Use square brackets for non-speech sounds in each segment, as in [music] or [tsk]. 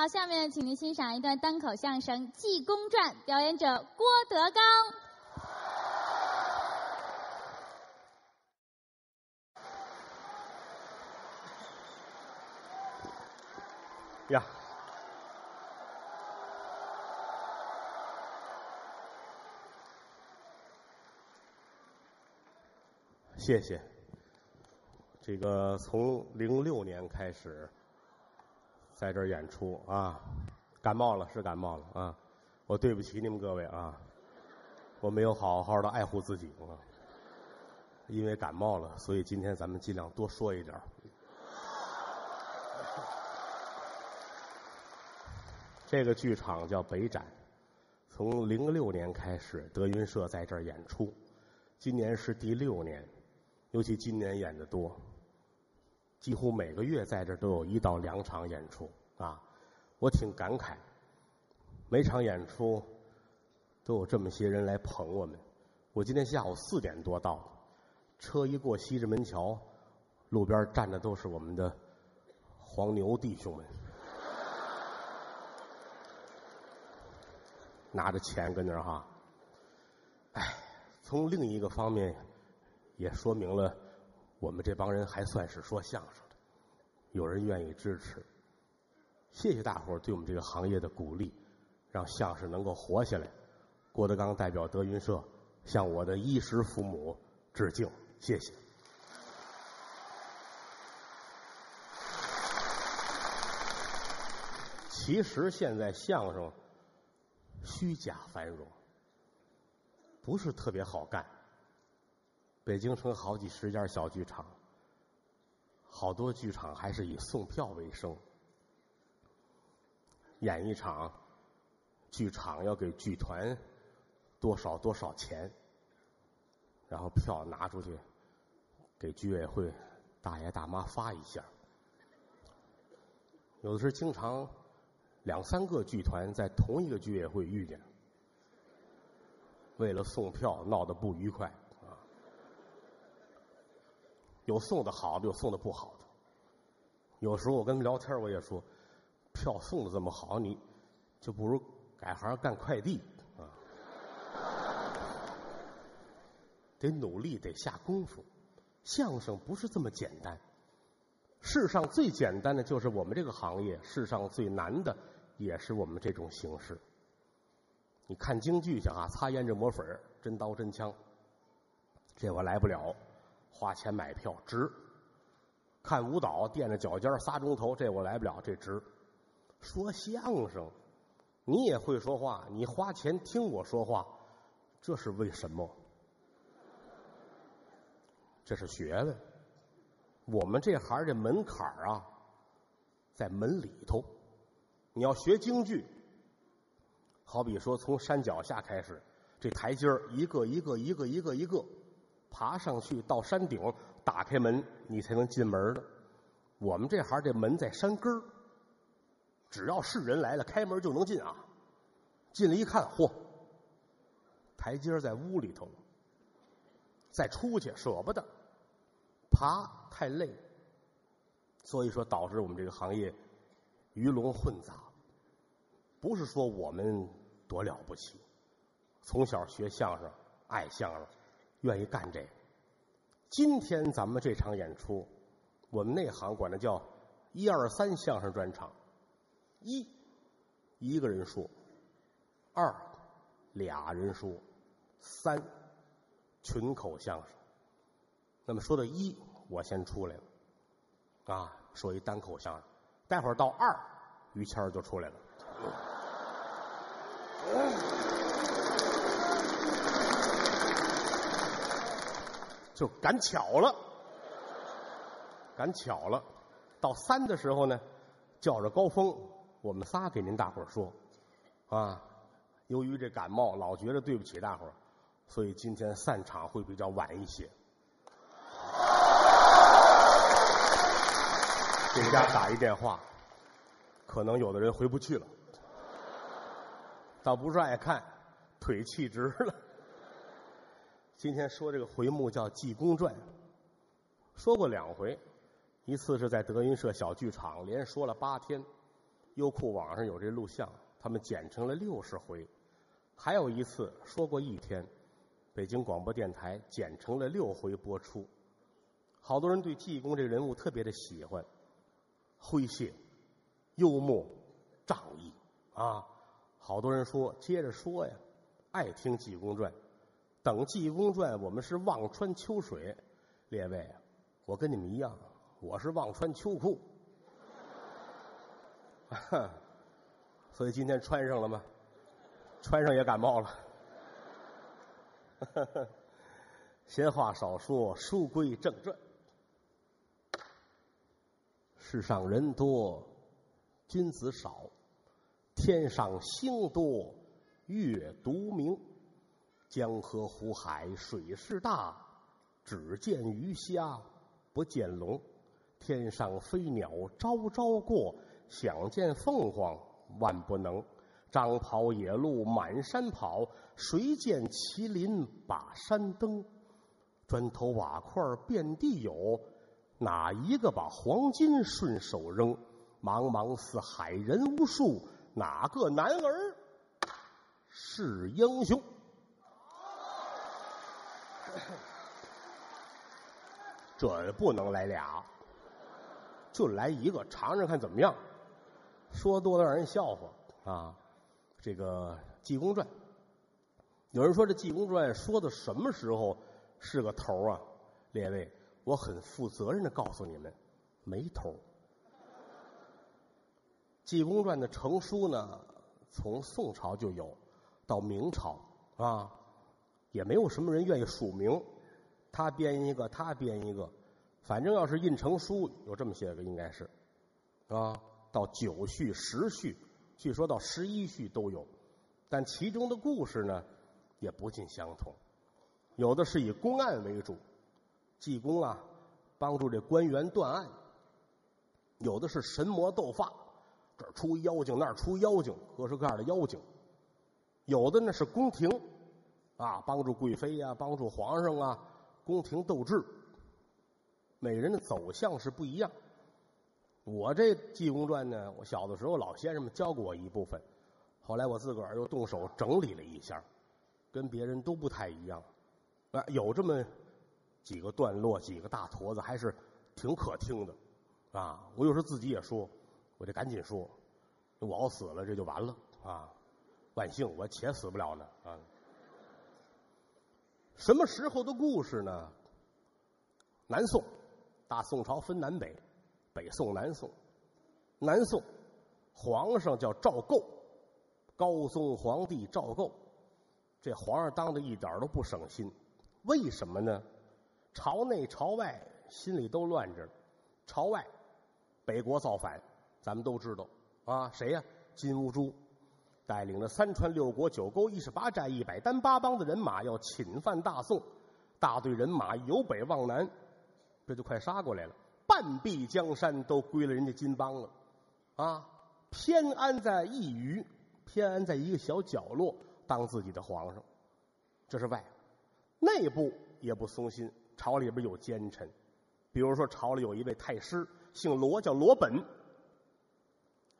好，下面请您欣赏一段单口相声《济公传》，表演者郭德纲。呀，谢谢。这个从零六年开始，在这儿演出啊，感冒了是感冒了啊，我对不起你们各位啊，我没有好好的爱护自己啊，因为感冒了，所以今天咱们尽量多说一点。这个剧场叫北展，从零六年开始，德云社在这儿演出，今年是第六年，尤其今年演的多，几乎每个月在这儿都有一到两场演出啊，我挺感慨，每场演出都有这么些人来捧我们。我今天下午四点多到的，车一过西直门桥，路边站的都是我们的黄牛弟兄们。拿着钱跟那儿哈，哎，从另一个方面也说明了我们这帮人还算是说相声的，有人愿意支持。谢谢大伙儿对我们这个行业的鼓励，让相声能够活下来。郭德纲代表德云社向我的衣食父母致敬，谢谢。其实现在相声。虚假繁荣，不是特别好干。北京城好几十家小剧场，好多剧场还是以送票为生。演一场，剧场要给剧团多少多少钱，然后票拿出去给居委会大爷大妈发一下。有的时候经常。两三个剧团在同一个居委会遇见，为了送票闹得不愉快啊！有送的好的，有送的不好的。有时候我跟他们聊天，我也说，票送的这么好，你就不如改行干快递啊！得努力，得下功夫。相声不是这么简单。世上最简单的就是我们这个行业，世上最难的也是我们这种形式。你看京剧去啊，擦胭脂抹粉真刀真枪，这我来不了，花钱买票值。看舞蹈垫着脚尖仨钟头，这我来不了，这值。说相声，你也会说话，你花钱听我说话，这是为什么？这是学问。我们这行这门槛啊，在门里头。你要学京剧，好比说从山脚下开始，这台阶儿一个一个一个一个一个爬上去，到山顶打开门，你才能进门的。我们这行这门在山根儿，只要是人来了，开门就能进啊。进来一看，嚯，台阶在屋里头，再出去舍不得。爬太累，所以说导致我们这个行业鱼龙混杂。不是说我们多了不起，从小学相声，爱相声，愿意干这个。今天咱们这场演出，我们内行管它叫“一二三”相声专场。一，一个人说；二，俩人说；三，群口相声。那么说到一，我先出来了，啊，说一单口相声。待会儿到二，于谦就出来了，就赶巧了，赶巧了。到三的时候呢，叫着高峰，我们仨给您大伙说，啊，由于这感冒，老觉得对不起大伙，所以今天散场会比较晚一些。给家打一电话，可能有的人回不去了，倒不是爱看，腿气直了。今天说这个回目叫《济公传》，说过两回，一次是在德云社小剧场，连说了八天，优酷网上有这录像，他们剪成了六十回。还有一次说过一天，北京广播电台剪成了六回播出。好多人对济公这人物特别的喜欢，诙谐、幽默、仗义啊！好多人说接着说呀，爱听《济公传》，等《济公传》，我们是望穿秋水。列位，我跟你们一样，我是望穿秋裤，哈 [laughs] 所以今天穿上了吗？穿上也感冒了。哈 [laughs] 哈闲话少说，书归正传。世上人多，君子少；天上星多，月独明。江河湖海，水势大，只见鱼虾，不见龙。天上飞鸟，朝朝过；想见凤凰，万不能。张跑野鹿满山跑，谁见麒麟把山登？砖头瓦块遍地有。哪一个把黄金顺手扔？茫茫四海人无数，哪个男儿是英雄？这不能来俩，就来一个，尝尝看怎么样？说多了让人笑话啊！这个《济公传》，有人说这《济公传》说的什么时候是个头啊？列位。我很负责任的告诉你们，没头。《济公传》的成书呢，从宋朝就有，到明朝啊，也没有什么人愿意署名，他编一个，他编一个，反正要是印成书，有这么些个应该是，啊，到九序、十序，据说到十一序都有，但其中的故事呢，也不尽相同，有的是以公案为主。济公啊，帮助这官员断案。有的是神魔斗法，这儿出妖精，那儿出妖精，各式各样的妖精。有的呢是宫廷，啊，帮助贵妃呀，帮助皇上啊，宫廷斗智。每人的走向是不一样。我这《济公传》呢，我小的时候老先生们教过我一部分，后来我自个儿又动手整理了一下，跟别人都不太一样。啊，有这么。几个段落，几个大坨子，还是挺可听的，啊！我有时候自己也说，我得赶紧说，我要死了这就完了啊！万幸我且死不了呢啊！什么时候的故事呢？南宋，大宋朝分南北，北宋、南宋。南宋皇上叫赵构，高宗皇帝赵构，这皇上当的一点都不省心，为什么呢？朝内朝外心里都乱着，朝外，北国造反，咱们都知道啊，谁呀？金兀术带领了三川六国九沟一十八寨一百单八帮的人马要侵犯大宋，大队人马由北往南，这就快杀过来了，半壁江山都归了人家金邦了，啊，偏安在一隅，偏安在一个小角落当自己的皇上，这是外，内部也不松心。朝里边有奸臣，比如说朝里有一位太师，姓罗，叫罗本。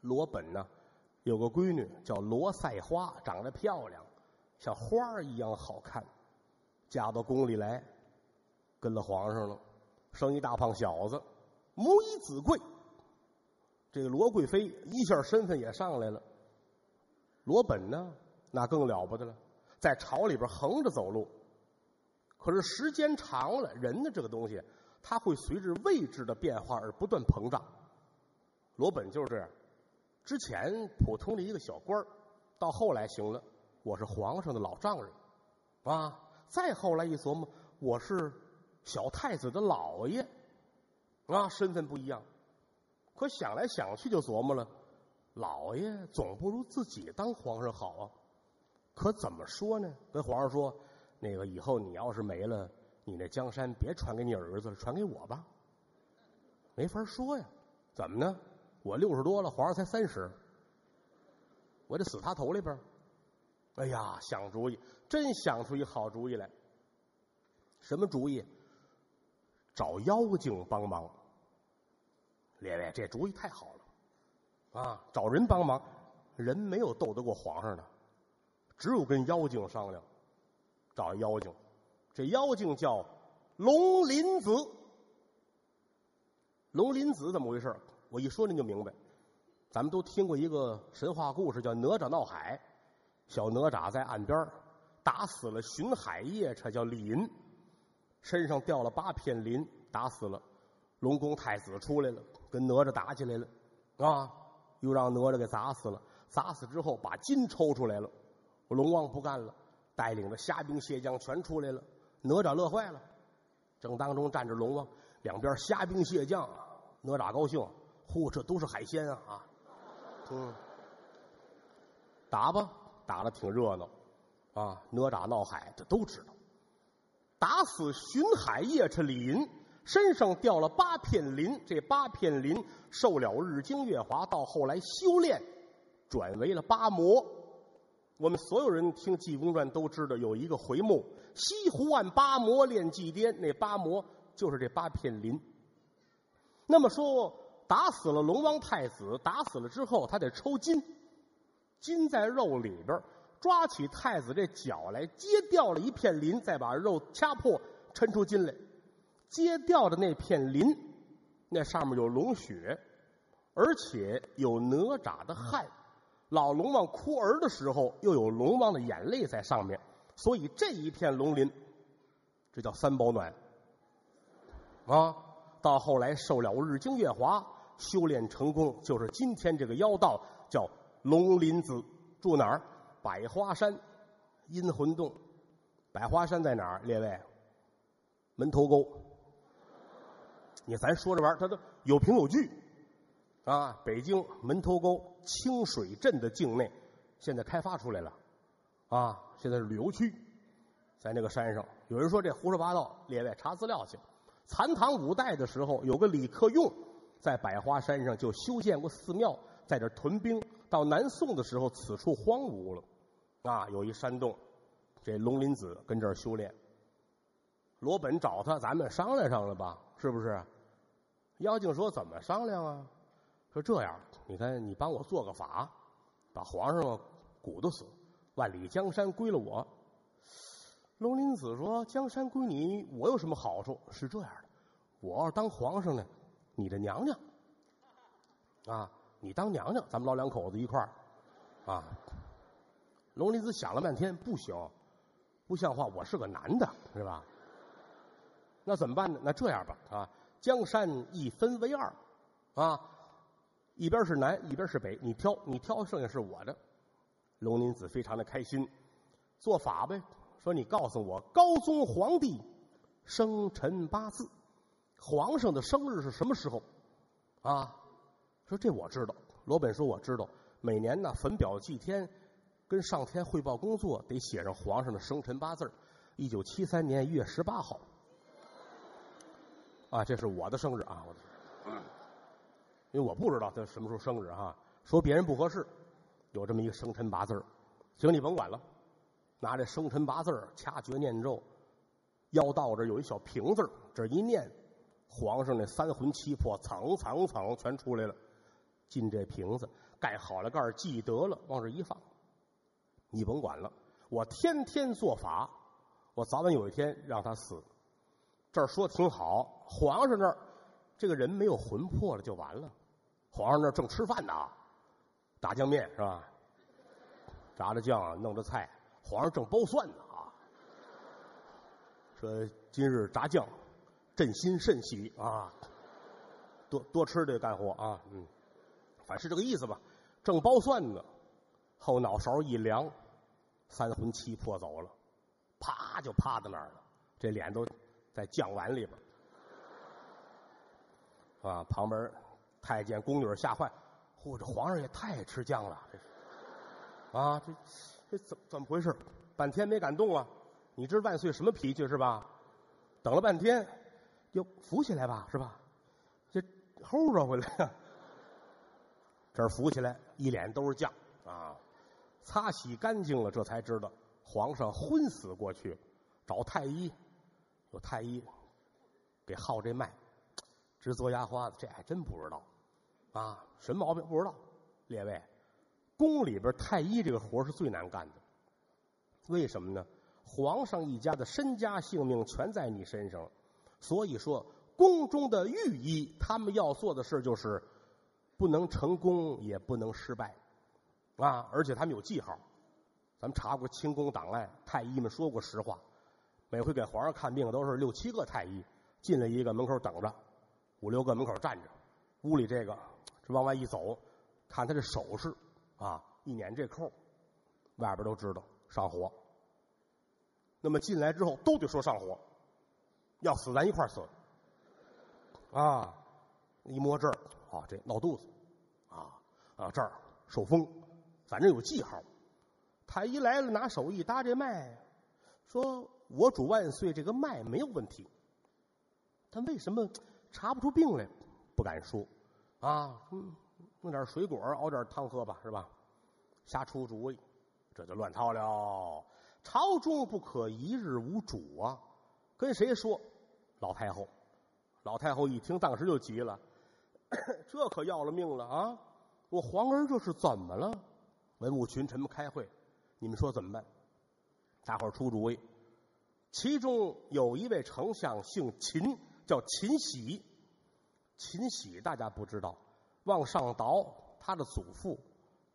罗本呢，有个闺女叫罗赛花，长得漂亮，像花一样好看，嫁到宫里来，跟了皇上了，生一大胖小子，母以子贵。这个罗贵妃一下身份也上来了。罗本呢，那更了不得了，在朝里边横着走路。可是时间长了，人的这个东西，它会随着位置的变化而不断膨胀。罗本就是这样，之前普通的一个小官到后来行了，我是皇上的老丈人，啊，再后来一琢磨，我是小太子的老爷，啊，身份不一样。可想来想去就琢磨了，老爷总不如自己当皇上好啊。可怎么说呢？跟皇上说。那个以后你要是没了，你那江山别传给你儿子了，传给我吧。没法说呀，怎么呢？我六十多了，皇上才三十，我得死他头里边。哎呀，想主意，真想出一好主意来。什么主意？找妖精帮忙。列位，这主意太好了。啊，找人帮忙，人没有斗得过皇上的，只有跟妖精商量，找妖精，这妖精叫龙鳞子。龙鳞子怎么回事？我一说您就明白。咱们都听过一个神话故事，叫哪吒闹海。小哪吒在岸边打死了巡海夜叉，叫李银，身上掉了八片鳞，打死了。龙宫太子出来了，跟哪吒打起来了，啊，又让哪吒给砸死了。砸死之后，把筋抽出来了。龙王不干了，带领着虾兵蟹将全出来了。哪吒乐坏了，正当中站着龙王。两边虾兵蟹将，哪吒高兴，呼，这都是海鲜啊！啊，嗯，打吧，打的挺热闹，啊，哪吒闹海，这都知道。打死巡海夜叉李银，身上掉了八片鳞，这八片鳞受了日精月华，到后来修炼，转为了八魔。我们所有人听《济公传》都知道有一个回目：西湖岸八魔炼济癫，那八魔。就是这八片鳞。那么说，打死了龙王太子，打死了之后，他得抽筋，筋在肉里边，抓起太子这脚来，揭掉了一片鳞，再把肉掐破，抻出筋来。揭掉的那片鳞，那上面有龙血，而且有哪吒的汗。老龙王哭儿的时候，又有龙王的眼泪在上面，所以这一片龙鳞，这叫三保暖。啊，到后来受了日精月华，修炼成功，就是今天这个妖道叫龙鳞子，住哪儿？百花山阴魂洞。百花山在哪儿？列位，门头沟。你咱说这玩意儿，它都有凭有据啊。北京门头沟清水镇的境内，现在开发出来了啊，现在是旅游区，在那个山上。有人说这胡说八道，列位查资料去。残唐五代的时候，有个李克用，在百花山上就修建过寺庙，在这屯兵。到南宋的时候，此处荒芜了，啊，有一山洞，这龙鳞子跟这儿修炼。罗本找他，咱们商量商量吧，是不是？妖精说：“怎么商量啊？说这样，你看，你帮我做个法，把皇上鼓捣死，万里江山归了我。”龙鳞子说：“江山归你，我有什么好处？是这样的，我要当皇上呢，你的娘娘，啊，你当娘娘，咱们老两口子一块儿，啊。”龙鳞子想了半天，不行，不像话，我是个男的，是吧？那怎么办呢？那这样吧，啊，江山一分为二，啊，一边是南，一边是北，你挑，你挑，剩下是我的。龙鳞子非常的开心，做法呗。说你告诉我，高宗皇帝生辰八字，皇上的生日是什么时候？啊，说这我知道。罗本说我知道，每年呢焚表祭天，跟上天汇报工作，得写上皇上的生辰八字。一九七三年一月十八号，啊，这是我的生日啊，我，因为我不知道他什么时候生日啊。说别人不合适，有这么一个生辰八字，行，你甭管了。拿这生辰八字掐诀念咒，妖道这有一小瓶子这一念，皇上那三魂七魄蹭蹭蹭全出来了，进这瓶子，盖好了盖记得了，往这一放，你甭管了，我天天做法，我早晚有一天让他死。这儿说挺好，皇上那儿这个人没有魂魄了就完了，皇上那儿正吃饭呢，打酱面是吧？炸着酱，弄着菜。皇上正包蒜呢啊，说今日炸酱，朕心甚喜啊，多多吃这干活啊，嗯，反是这个意思吧。正包蒜呢，后脑勺一凉，三魂七魄走了，啪就趴在那儿了，这脸都在酱碗里边啊。旁边太监宫女吓坏，嚯，这皇上也太爱吃酱了，这是啊这。这怎怎么回事？半天没敢动啊！你知万岁什么脾气是吧？等了半天，又扶起来吧，是吧？这齁着回来呀！这扶起来，一脸都是酱啊！擦洗干净了，这才知道皇上昏死过去，找太医，有太医给号这脉，直嘬牙花子，这还真不知道啊！什么毛病不知道列位，宫里边太医这个活是最难干的。为什么呢？皇上一家的身家性命全在你身上，所以说宫中的御医他们要做的事就是不能成功，也不能失败，啊！而且他们有记号。咱们查过清宫档案，太医们说过实话，每回给皇上看病都是六七个太医进来一个，门口等着，五六个门口站着，屋里这个这往外一走，看他这手势啊，一捻这扣，外边都知道上火。那么进来之后都得说上火，要死咱一块死。啊，一摸这儿啊，这闹肚子，啊啊这儿受风，反正有记号。太医来了，拿手一搭这脉，说：“我主万岁，这个脉没有问题。但为什么 [tsk] 查不出病来？不敢说。啊，弄点水果熬点汤喝吧，是吧？瞎出主意，这就乱套了。朝中不可一日无主啊！跟谁说？老太后。老太后一听，当时就急了，[clears throat] 这可要了命了啊！我皇儿这是怎么了？文武群臣们开会。”你们说怎么办？大伙儿出主意。其中有一位丞相姓秦，叫秦喜。秦喜大家不知道，往上倒，他的祖父、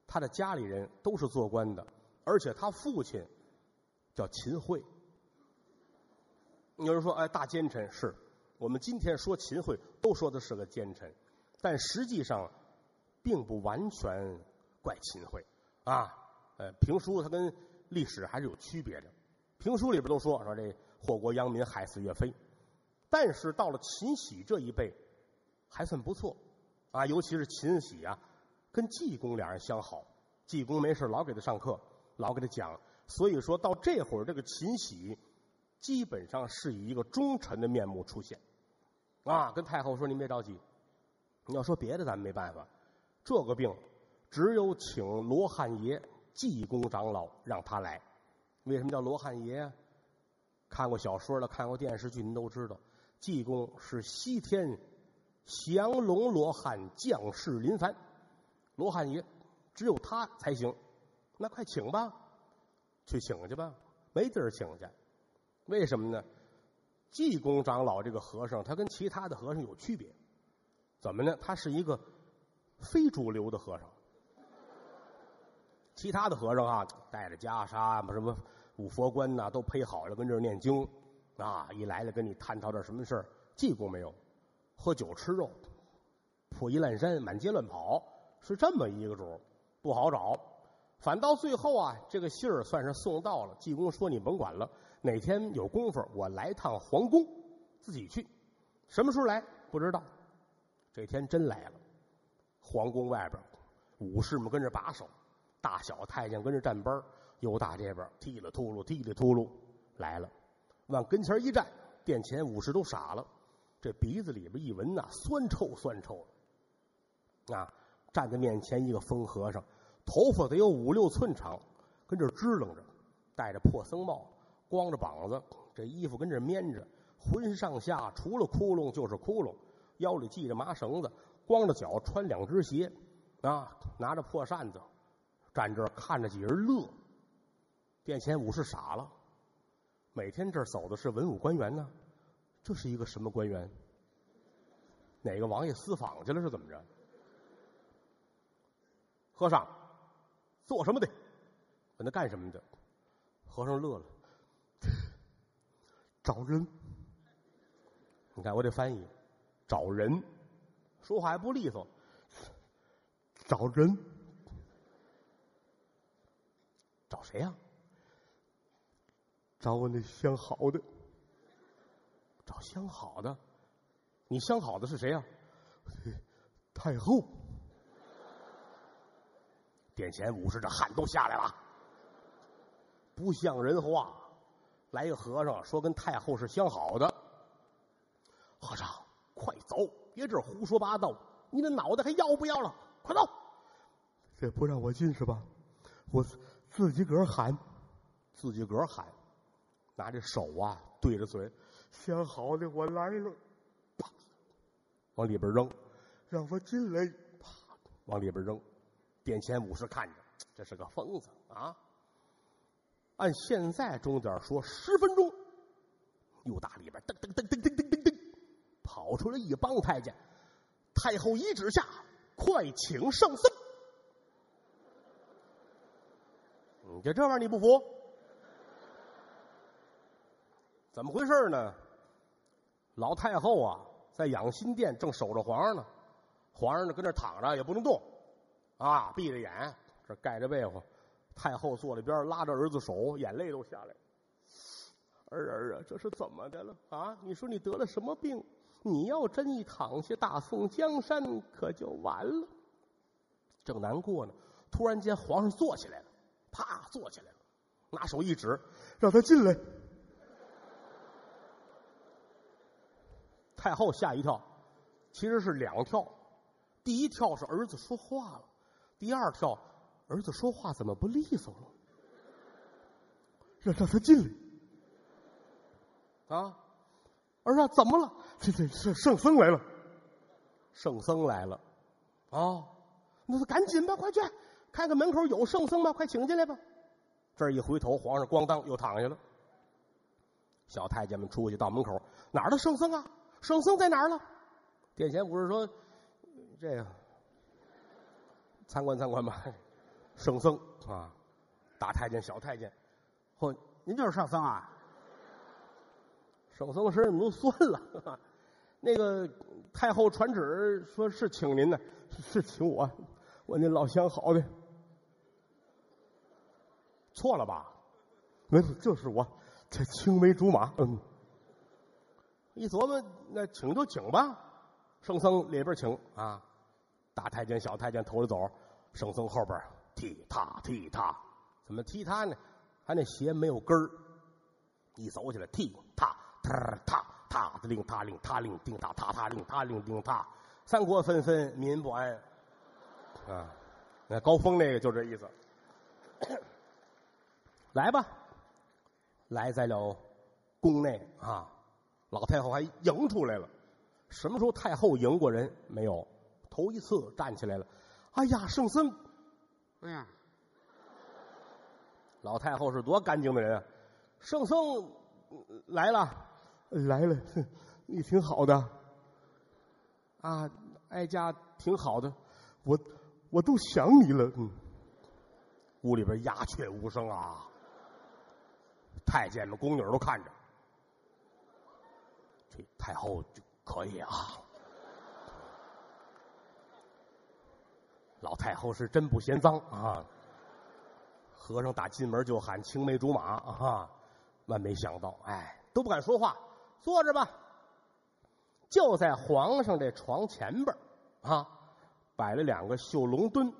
他的家里人都是做官的，而且他父亲叫秦桧。有人说：“哎，大奸臣是我们今天说秦桧，都说的是个奸臣，但实际上并不完全怪秦桧啊。”呃，评书它跟历史还是有区别的。评书里边都说说这祸国殃民，害死岳飞。但是到了秦喜这一辈，还算不错啊。尤其是秦喜啊，跟济公俩人相好，济公没事老给他上课，老给他讲。所以说到这会儿，这个秦喜基本上是以一个忠臣的面目出现啊。跟太后说：“您别着急，你要说别的，咱们没办法。这个病，只有请罗汉爷。”济公长老让他来，为什么叫罗汉爷啊？看过小说的，看过电视剧，您都知道，济公是西天降龙罗汉降世临凡，罗汉爷只有他才行。那快请吧，去请去吧，没地儿请去，为什么呢？济公长老这个和尚，他跟其他的和尚有区别，怎么呢？他是一个非主流的和尚。其他的和尚啊，带着袈裟，什么五佛冠呐，都配好了，跟这儿念经，啊，一来了跟你探讨点什么事儿。济公没有，喝酒吃肉，破衣烂衫，满街乱跑，是这么一个主不好找。反到最后啊，这个信儿算是送到了。济公说：“你甭管了，哪天有功夫，我来趟皇宫，自己去。什么时候来不知道。这天真来了，皇宫外边武士们跟着把守。”大小太监跟着站班又打这边踢了秃噜，踢了秃噜，来了，往跟前一站，殿前武士都傻了，这鼻子里边一闻呐，酸臭酸臭的，啊，站在面前一个疯和尚，头发得有五六寸长，跟这支棱着，戴着破僧帽，光着膀子，这衣服跟这面着，浑身上下除了窟窿就是窟窿，腰里系着麻绳子，光着脚穿两只鞋，啊，拿着破扇子。站这儿看着几人乐，殿前武士傻了。每天这儿走的是文武官员呢，这是一个什么官员？哪个王爷私访去了是怎么着？和尚，做什么的？问他干什么的？和尚乐了，找人。你看我得翻译，找人，说话还不利索，找人。找谁呀？找我那相好的。找相好的，你相好的是谁呀？[laughs] 太后。殿前武士这汗都下来了，不像人话。来一个和尚说跟太后是相好的。和尚，快走！别这胡说八道！你的脑袋还要不要了？快走！这不让我进是吧？我。自己个儿喊，自己个儿喊，拿着手啊对着嘴，相好的我来了，啪，往里边扔，让我进来，啪，往里边扔，殿前武士看着，这是个疯子啊！按现在钟点说，十分钟，又打里边噔噔噔噔噔噔噔噔，跑出来一帮太监。太后一指下，快请圣僧。你就这玩意儿你不服？怎么回事呢？老太后啊，在养心殿正守着皇上呢，皇上呢跟那躺着也不能动，啊，闭着眼，这盖着被子。太后坐在边拉着儿子手，眼泪都下来。儿儿啊，这是怎么的了啊？你说你得了什么病？你要真一躺下，大宋江山可就完了。正难过呢，突然间皇上坐起来了，啪坐起来了，拿手一指，让他进来。太后吓一跳，其实是两跳，第一跳是儿子说话了，第二跳儿子说话怎么不利索了？让让他进来啊！儿子怎么了？这这圣圣僧来了，圣僧来了，啊，那就赶紧吧，快去看看门口有圣僧吗？快请进来吧。这一回头，皇上咣当又躺下了。小太监们出去到门口，哪儿的圣僧啊？圣僧在哪儿了？殿前不是说这个参观参观吧？圣僧啊，大太监、小太监，嚯，您就是圣僧啊？圣僧身上都酸了。[laughs] 那个太后传旨说是请您呢，是请我，我那老相好的，错了吧？没错，就是我，这青梅竹马。嗯，一琢磨，那请就请吧。圣僧里边请啊，大太监、小太监头里走，圣僧后边踢踏踢踏，怎么踢踏呢？他那鞋没有跟儿，一走起来踢踏。踏踏踏的令踏令踏令叮踏踏踏令踏令叮踏，三国纷纷民不安。啊，那高峰那个就这意思。来吧，来在了宫内啊，老太后还迎出来了。什么时候太后迎过人？没有，头一次站起来了。哎呀，圣僧！哎呀，老太后是多干净的人啊！圣僧来了。来了，你挺好的，啊，哀家挺好的，我我都想你了。嗯，屋里边鸦雀无声啊，太监们、宫女都看着，这太后就可以啊。老太后是真不嫌脏啊，和尚打进门就喊青梅竹马啊，万没想到，哎，都不敢说话。坐着吧，就在皇上这床前边啊，摆了两个绣龙墩，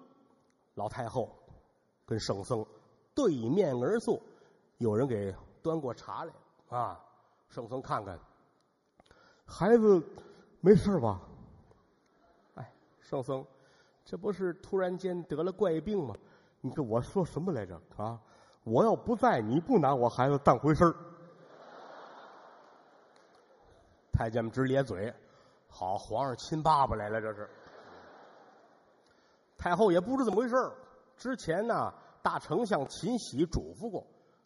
老太后跟圣僧对面而坐，有人给端过茶来啊。圣僧看看，孩子没事吧？哎，圣僧，这不是突然间得了怪病吗？你跟我说什么来着啊？我要不在，你不拿我孩子当回事儿。太监们直咧嘴，好，皇上亲爸爸来了，这是。太后也不知怎么回事之前呢，大丞相秦喜嘱咐过，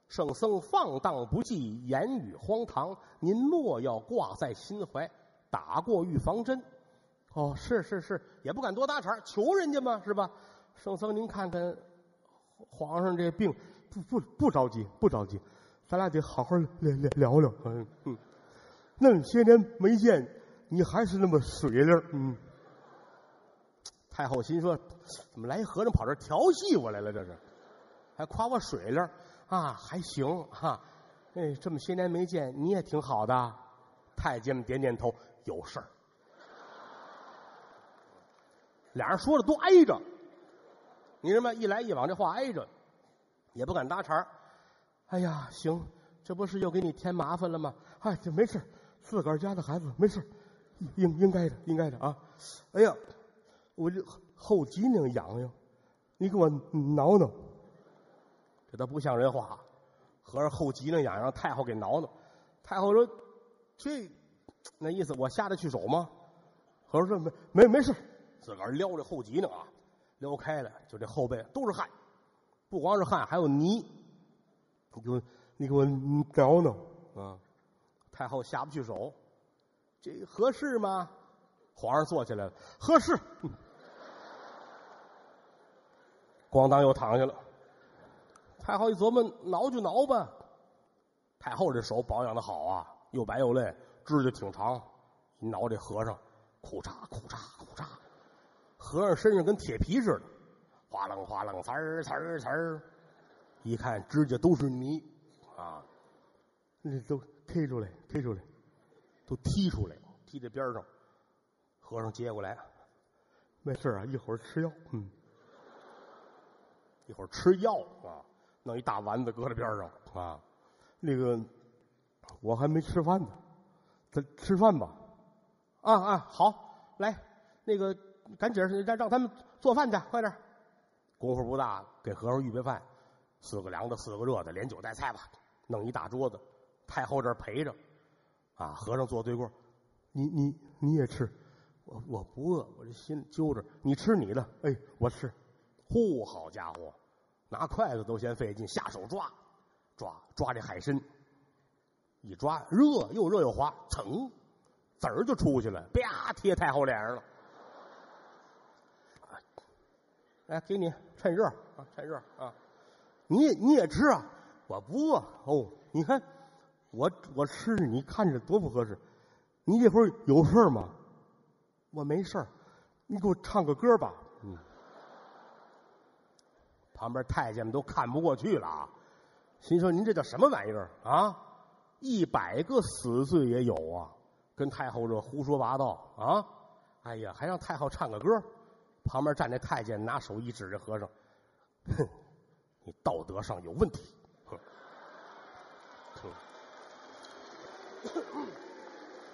圣僧放荡不羁，言语荒唐，您莫要挂在心怀，打过预防针。哦，是是是，也不敢多搭茬，求人家嘛，是吧？圣僧，您看看，皇上这病，不不不着急，不着急，咱俩得好好聊聊聊聊，嗯嗯。那么些年没见，你还是那么水灵嗯。太后心说：“怎么来一和尚跑这调戏我来了？这是，还夸我水灵啊？还行哈。哎，这么些年没见，你也挺好的。”太监们点点头，有事儿。俩人说的都挨着，你什么一来一往，这话挨着，也不敢搭茬哎呀，行，这不是又给你添麻烦了吗？哎，这没事自个儿家的孩子没事应应该的，应该的啊！哎呀，我这后脊梁痒痒，你给我挠挠。这都不像人话，合着后脊梁痒痒，太后给挠挠。太后说：“这那意思，我下得去手吗？”合着说：“没没没事自个儿撩着后脊梁啊，撩开了，就这后背都是汗，不光是汗，还有泥。你给我，你给我挠挠啊！太后下不去手，这合适吗？皇上坐起来了，合适。[laughs] 咣当又躺下了。太后一琢磨，挠就挠吧。太后这手保养的好啊，又白又嫩，指甲挺长。一挠这和尚，库嚓库嚓库嚓，和尚身上跟铁皮似的，哗楞哗楞，呲儿呲儿呲儿。一看指甲都是泥啊，那都踢出来，踢出来，都踢出来，踢在边上。和尚接过来，没事啊，一会儿吃药，嗯，一会儿吃药啊，弄一大丸子搁在边上啊。那个我还没吃饭呢，咱吃饭吧。啊啊，好，来，那个赶紧让让他们做饭去，快点。功夫不大，给和尚预备饭，四个凉的，四个热的，连酒带菜吧，弄一大桌子。太后这儿陪着，啊，和尚坐对过，你你你也吃，我我不饿，我这心揪着。你吃你的，哎，我吃。呼，好家伙，拿筷子都嫌费劲，下手抓，抓抓这海参，一抓热又热又滑，噌。籽儿就出去了，啪贴太后脸上了。哎，给你趁热啊，趁热啊！你也你也吃啊？我不饿哦。你看我我吃，你看着多不合适。你这会儿有事吗？我没事你给我唱个歌吧。嗯。旁边太监们都看不过去了啊，心说您这叫什么玩意儿啊？一百个死罪也有啊！跟太后这胡说八道啊！哎呀，还让太后唱个歌。旁边站着太监，拿手一指着和尚，哼，你道德上有问题。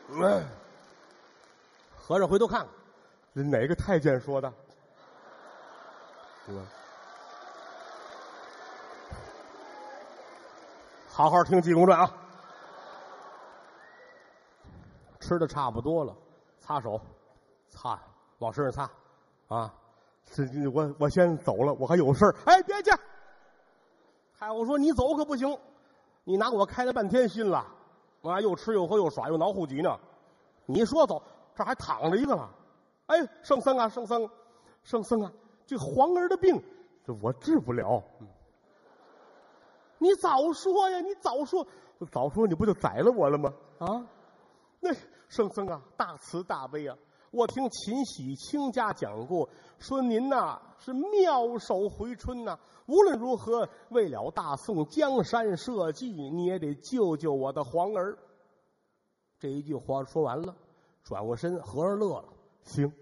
[coughs] 和尚回头看看，这哪个太监说的？好好听《济公传》啊！吃的差不多了，擦手，擦，往身上擦，啊！是，我我先走了，我还有事儿哎，别去！太后说：“你走可不行，你拿我开了半天心了，啊，又吃又喝又耍又挠户脊呢。你说走，这还躺着一个了。哎，圣僧啊，圣僧，圣僧啊，这皇儿的病，这我治不了。你早说呀，你早说，早说，你不就宰了我了吗？啊，那。”圣僧啊，大慈大悲啊！我听秦喜卿家讲过，说您呐是妙手回春呐。无论如何，为了大宋江山社稷，你也得救救我的皇儿。这一句话说完了，转过身，和尚乐了。行，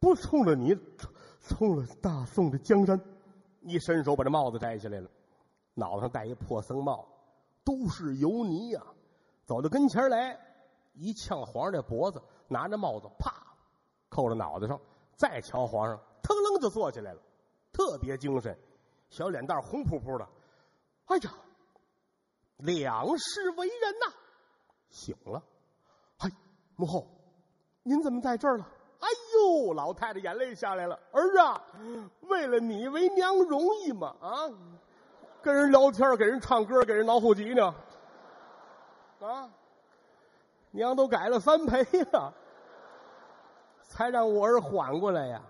不冲着你，冲了大宋的江山。一伸手把这帽子摘下来了，脑袋上戴一破僧帽，都是油泥呀。走到跟前来。一呛皇上这脖子，拿着帽子啪扣着脑袋上，再瞧皇上，腾楞就坐起来了，特别精神，小脸蛋红扑扑的。哎呀，两世为人呐，醒了。嗨，母后，您怎么在这儿了？哎呦，老太太眼泪下来了。儿啊，为了你为娘容易吗？啊，跟人聊天，给人唱歌，给人挠后脊呢。啊。娘都改了三陪了，才让我儿缓过来呀！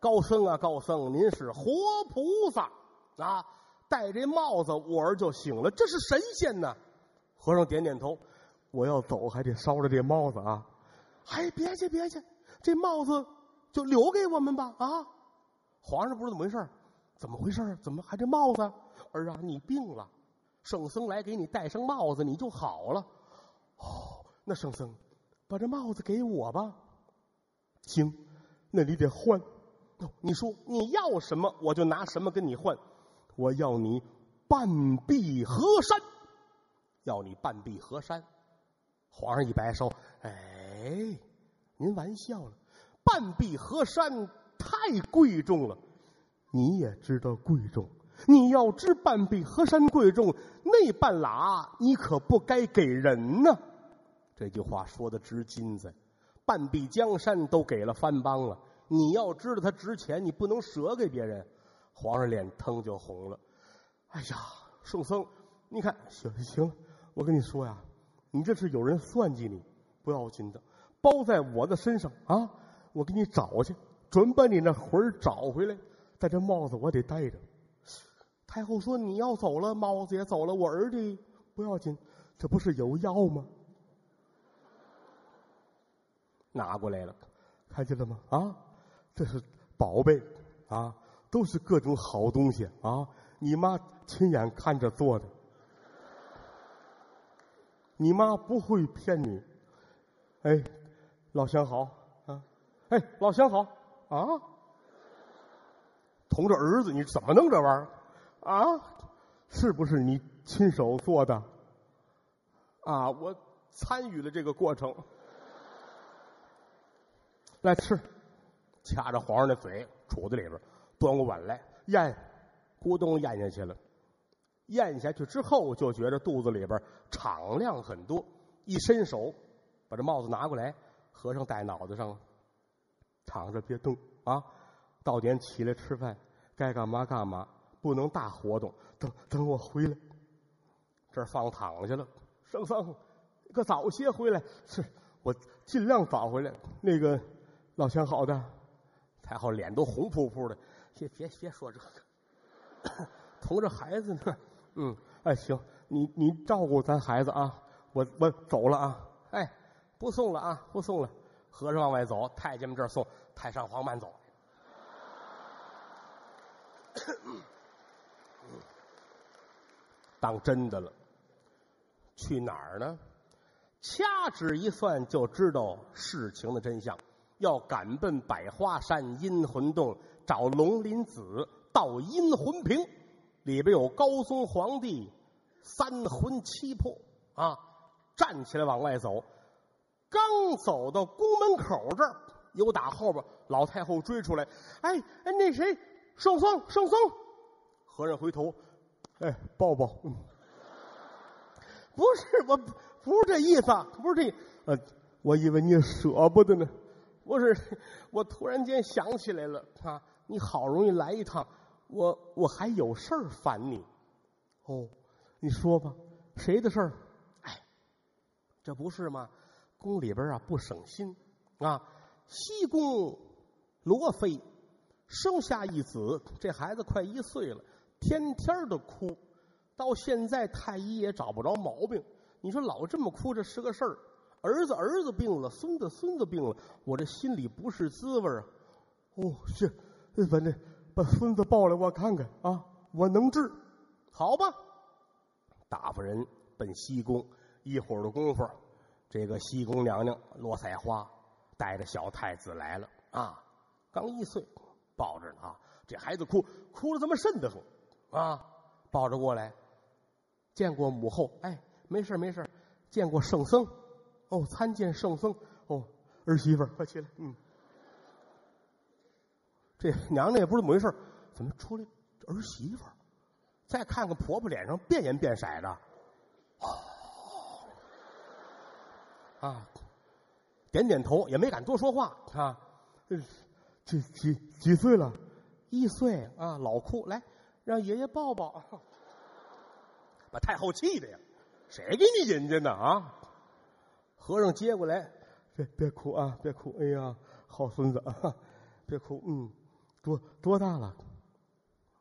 高僧啊，高僧，您是活菩萨啊！戴这帽子，我儿就醒了。这是神仙呢。和尚点点头，我要走还得捎着这帽子啊！哎，别去别去，这帽子就留给我们吧啊！皇上不知怎么回事怎么回事怎么还这帽子？儿啊，你病了，圣僧来给你戴上帽子，你就好了。哦。那圣僧，把这帽子给我吧。行，那你得换。你说你要什么，我就拿什么跟你换。我要你半壁河山，要你半壁河山。皇上一摆手，哎，您玩笑了。半壁河山太贵重了，你也知道贵重。你要知半壁河山贵重，那半拉你可不该给人呢。这句话说的值金子，半壁江山都给了藩邦了，你要知道它值钱，你不能折给别人。皇上脸腾就红了。哎呀，圣僧，你看，行行，我跟你说呀，你这是有人算计你，不要紧的，包在我的身上啊！我给你找去，准把你那魂儿找回来。但这帽子我得戴着。太后说：“你要走了，帽子也走了，我儿子不要紧，这不是有药吗？”拿过来了，看见了吗？啊，这是宝贝啊，都是各种好东西啊！你妈亲眼看着做的，你妈不会骗你。哎，老相好啊！哎，老相好啊！同着儿子，你怎么弄这玩意儿啊？是不是你亲手做的？啊，我参与了这个过程。来吃，掐着皇上的嘴，杵在里边，端过碗来咽，咕咚咽下去了。咽下去之后，就觉着肚子里边敞亮很多。一伸手，把这帽子拿过来，和尚戴脑袋上了，躺着别动啊！到点起来吃饭，该干嘛干嘛，不能大活动。等等我回来，这儿放躺下了。圣僧，可早些回来，是我尽量早回来。那个。老相好的，太后脸都红扑扑的，别别别说这个，[coughs] 同着孩子呢，嗯，哎行，你你照顾咱孩子啊，我我走了啊，哎，不送了啊，不送了，和尚往外走，太监们这儿送，太上皇慢走，当真的了，去哪儿呢？掐指一算就知道事情的真相。要赶奔百花山阴魂洞，找龙鳞子到阴魂瓶，里边有高宗皇帝三魂七魄啊！站起来往外走，刚走到宫门口这儿，有打后边老太后追出来，哎哎，那谁，圣僧圣僧，和尚回头，哎，抱抱，嗯，不是我，不是这意思，不是这，呃，我以为你舍不得呢。不是，我突然间想起来了啊！你好容易来一趟，我我还有事儿烦你。哦，你说吧，谁的事儿？哎，这不是吗？宫里边啊不省心啊！西宫罗妃生下一子，这孩子快一岁了，天天的哭，到现在太医也找不着毛病。你说老这么哭，这是个事儿。儿子儿子病了，孙子孙子病了，我这心里不是滋味啊！哦，是，把那把孙子抱来，我看看啊，我能治，好吧？打发人奔西宫，一会儿的功夫，这个西宫娘娘罗彩花带着小太子来了啊，刚一岁，抱着呢啊，这孩子哭哭的这么瘆得慌啊，抱着过来，见过母后，哎，没事没事见过圣僧。哦，参见圣僧。哦，儿媳妇，快起来。嗯，这娘娘也不是怎么回事，怎么出来儿媳妇？再看看婆婆脸上变颜变色的。哦，啊，点点头，也没敢多说话啊。几几几岁了？一岁啊，老哭，来让爷爷抱抱。[laughs] 把太后气的呀，谁给你引荐的啊？和尚接过来，别别哭啊，别哭！哎呀，好孙子啊，别哭。嗯，多多大了？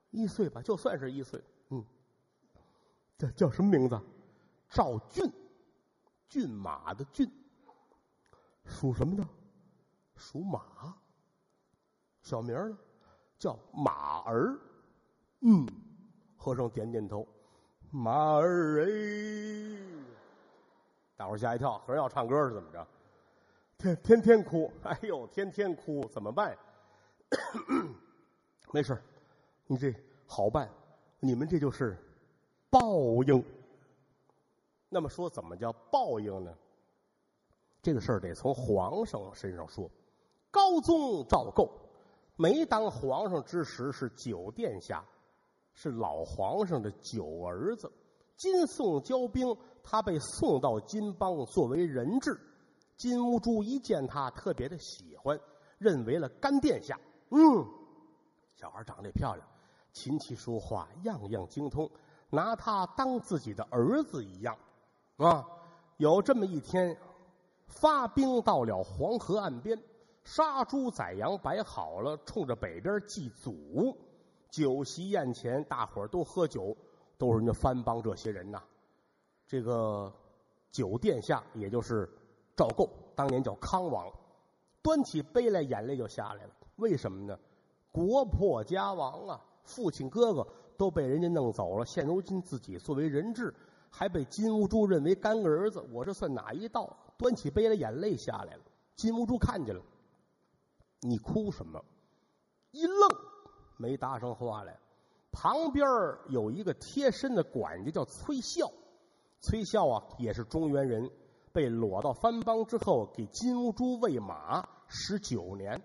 一岁吧，就算是一岁。嗯，叫叫什么名字？赵骏，骏马的骏。属什么的？属马。小名呢？叫马儿。嗯，和尚点点头。马儿哎。大伙吓一跳，和尚要唱歌是怎么着？天天天哭，哎呦，天天哭怎么办？[clears throat] 没事你这好办，你们这就是报应。那么说，怎么叫报应呢？这个事儿得从皇上身上说。高宗赵构没当皇上之时是九殿下，是老皇上的九儿子。金宋交兵。他被送到金邦作为人质，金兀术一见他特别的喜欢，认为了干殿下。嗯，小孩长得漂亮，琴棋书画样样精通，拿他当自己的儿子一样。啊，有这么一天，发兵到了黄河岸边，杀猪宰羊摆好了，冲着北边祭祖。酒席宴前，大伙儿都喝酒，都是人家藩邦这些人呐。这个酒殿下，也就是赵构，当年叫康王，端起杯来，眼泪就下来了。为什么呢？国破家亡啊，父亲哥哥都被人家弄走了，现如今自己作为人质，还被金兀术认为干儿子，我这算哪一道？端起杯来，眼泪下来了。金兀术看见了，你哭什么？一愣。没答上话来，旁边有一个贴身的管家叫崔孝，崔孝啊也是中原人，被裸到番邦之后，给金兀术喂马十九年，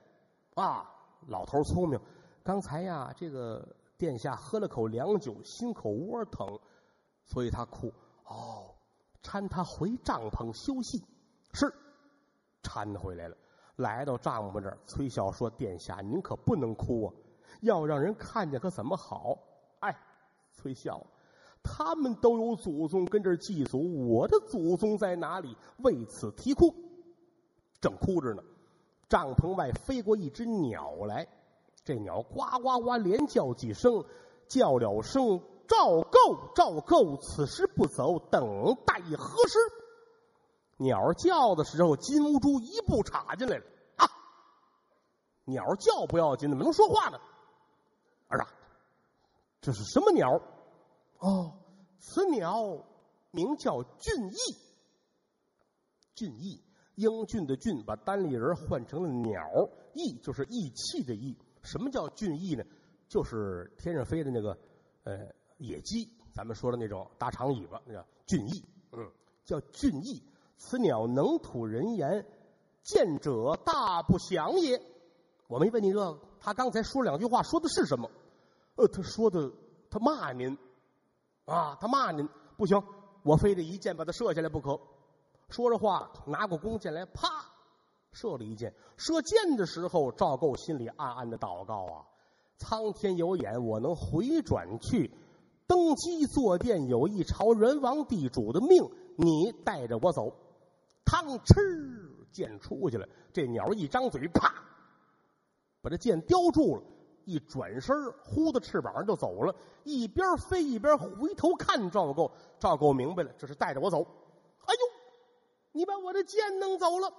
啊，老头聪明，刚才呀这个殿下喝了口凉酒，心口窝疼，所以他哭。哦，搀他回帐篷休息，是，搀回来了，来到帐篷这儿，崔孝说：“殿下您可不能哭啊。”要让人看见可怎么好？哎，崔孝，他们都有祖宗跟这儿祭祖，我的祖宗在哪里？为此啼哭，正哭着呢，帐篷外飞过一只鸟来，这鸟呱呱呱连叫几声，叫了声“赵构，赵构，此时不走，等待何时？”鸟叫的时候，金乌珠一步插进来了啊！鸟叫不要紧，怎么能说话呢？儿啊，这是什么鸟？哦，此鸟名叫俊逸。俊逸，英俊的俊，把单立人换成了鸟，逸就是义气的义。什么叫俊逸呢？就是天上飞的那个呃野鸡，咱们说的那种大长尾巴，那叫俊逸。嗯，叫俊逸。此鸟能吐人言，见者大不祥也。我没问你这个。他刚才说两句话，说的是什么？呃，他说的，他骂您，啊，他骂您，不行，我非得一箭把他射下来不可。说着话，拿过弓箭来，啪，射了一箭。射箭的时候，赵构心里暗暗的祷告啊：苍天有眼，我能回转去，登基坐殿，有一朝元王地主的命，你带着我走。嘡哧，箭出去了。这鸟一张嘴，啪。把这箭叼住了，一转身，呼的翅膀就走了。一边飞一边回头看赵构，赵构明白了，这是带着我走。哎呦，你把我的剑弄走了！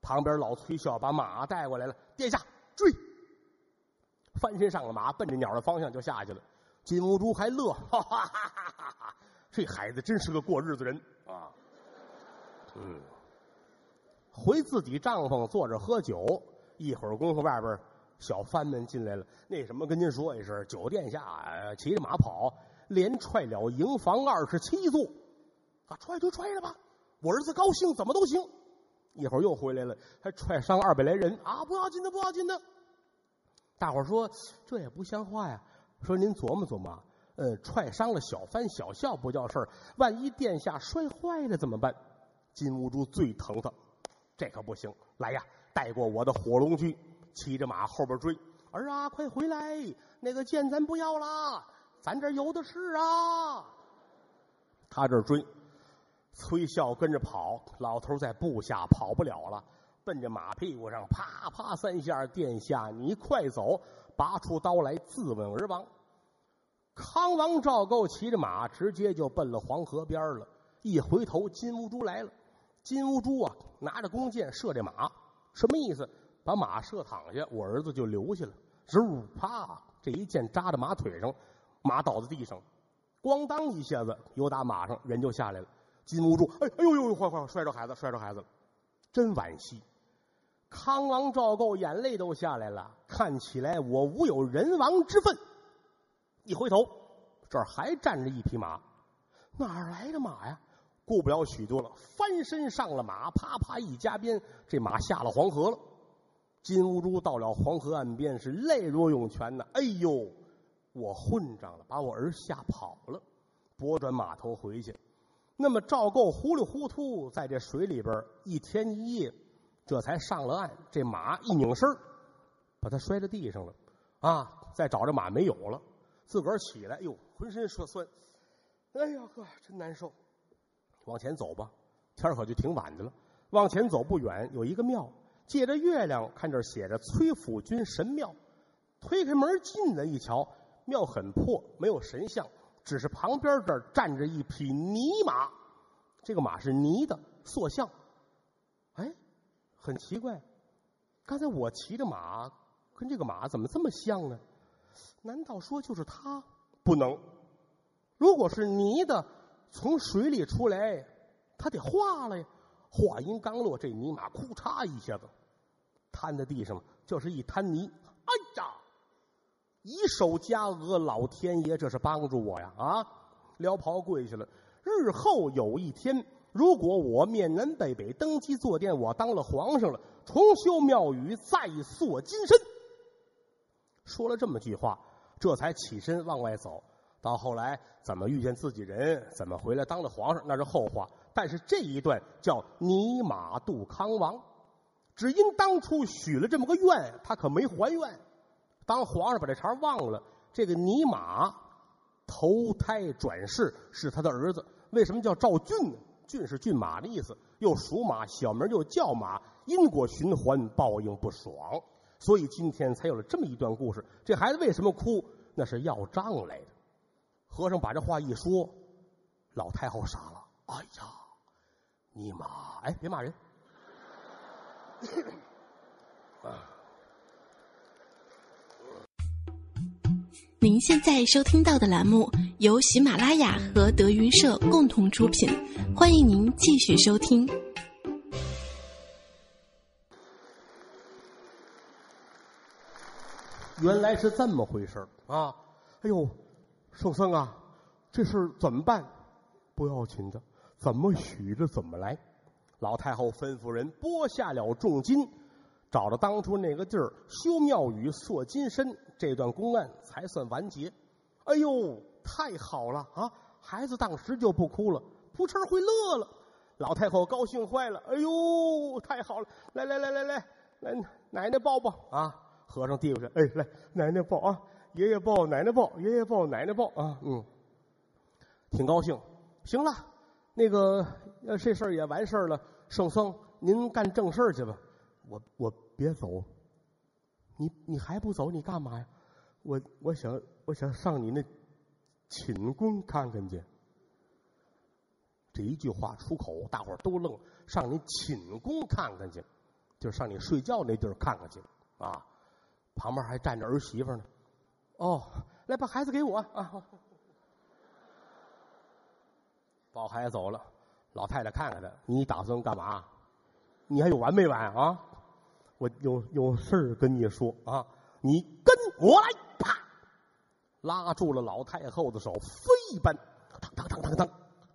旁边老崔孝把马带过来了，殿下追，翻身上了马，奔着鸟的方向就下去了。金兀术还乐，哈哈哈哈哈！这孩子真是个过日子人啊。嗯，回自己帐篷坐着喝酒。一会儿功夫，外边小番们进来了。那什么，跟您说一声，九殿下骑着马跑，连踹了营房二十七座，啊，踹就踹了吧，我儿子高兴，怎么都行。一会儿又回来了，还踹伤二百来人啊，不要紧的，不要紧的。大伙儿说这也不像话呀。说您琢磨琢磨，呃，踹伤了小番小校不叫事儿，万一殿下摔坏了怎么办？金兀术最疼他，这可不行。来呀！带过我的火龙驹，骑着马后边追。儿啊，快回来！那个剑咱不要了，咱这有的是啊。他这追，崔孝跟着跑，老头在部下跑不了了，奔着马屁股上啪啪三下。殿下，你快走！拔出刀来，自刎而亡。康王赵构骑着马，直接就奔了黄河边了。一回头，金兀术来了。金兀术啊，拿着弓箭射这马。什么意思？把马射躺下，我儿子就留下了。嗖，啪！这一箭扎在马腿上，马倒在地上，咣当一下子，由打马上人就下来了。金兀术，哎哎呦呦，快快，摔着孩子，摔着孩子了，真惋惜。康王赵构眼泪都下来了，看起来我无有人王之分。一回头，这儿还站着一匹马，哪儿来的马呀？顾不了许多了，翻身上了马，啪啪一加鞭，这马下了黄河了。金乌珠到了黄河岸边，是泪如涌泉呐！哎呦，我混账了，把我儿吓跑了，拨转马头回去。那么赵构糊里糊涂在这水里边一天一夜，这才上了岸。这马一拧身把他摔在地上了，啊！再找着马没有了，自个儿起来，哟，浑身说酸，哎呀呵，真难受。往前走吧，天可就挺晚的了。往前走不远，有一个庙，借着月亮看这写着“崔府君神庙”。推开门进来一瞧，庙很破，没有神像，只是旁边这儿站着一匹泥马。这个马是泥的塑像。哎，很奇怪，刚才我骑的马跟这个马怎么这么像呢？难道说就是他？不能，如果是泥的，从水里出来，他得化了呀。话音刚落，这泥马库嚓一下子瘫在地上，就是一滩泥。哎呀！以手夹额，老天爷，这是帮助我呀！啊，撩袍跪下了。日后有一天，如果我面南背北登基坐殿，我当了皇上了，重修庙宇，再塑金身。说了这么句话，这才起身往外走。到后来，怎么遇见自己人，怎么回来当了皇上，那是后话。但是这一段叫尼马杜康王，只因当初许了这么个愿，他可没还愿。当皇上把这茬忘了，这个尼马投胎转世是他的儿子。为什么叫赵俊呢？俊是骏马的意思，又属马，小名又叫马。因果循环，报应不爽，所以今天才有了这么一段故事。这孩子为什么哭？那是要账来的。和尚把这话一说，老太后傻了。哎呀，泥马！哎，别骂人。啊。[coughs] 您现在收听到的栏目由喜马拉雅和德云社共同出品，欢迎您继续收听。原来是这么回事啊！哎呦，圣僧啊，这事怎么办？不要紧的，怎么许着怎么来。老太后吩咐人拨下了重金。找到当初那个地儿修庙宇塑金身，这段公案才算完结。哎呦，太好了啊！孩子当时就不哭了，扑哧会乐了。老太后高兴坏了。哎呦，太好了！来来来来来来，奶奶抱抱啊！和尚递过去，哎，来奶奶抱啊！爷爷抱，奶奶抱，爷爷抱，奶奶抱啊！嗯，挺高兴。行了，那个这事儿也完事儿了。圣僧，您干正事儿去吧。我我别走，你你还不走？你干嘛呀？我我想我想上你那寝宫看看去。这一句话出口，大伙儿都愣。上你寝宫看看去，就上你睡觉那地儿看看去啊！旁边还站着儿媳妇呢。哦，来把孩子给我啊！抱孩子走了，老太太看看他，你打算干嘛？你还有完没完啊？我有有事儿跟你说啊，你跟我来，啪，拉住了老太后的手，飞一般，腾腾腾腾腾，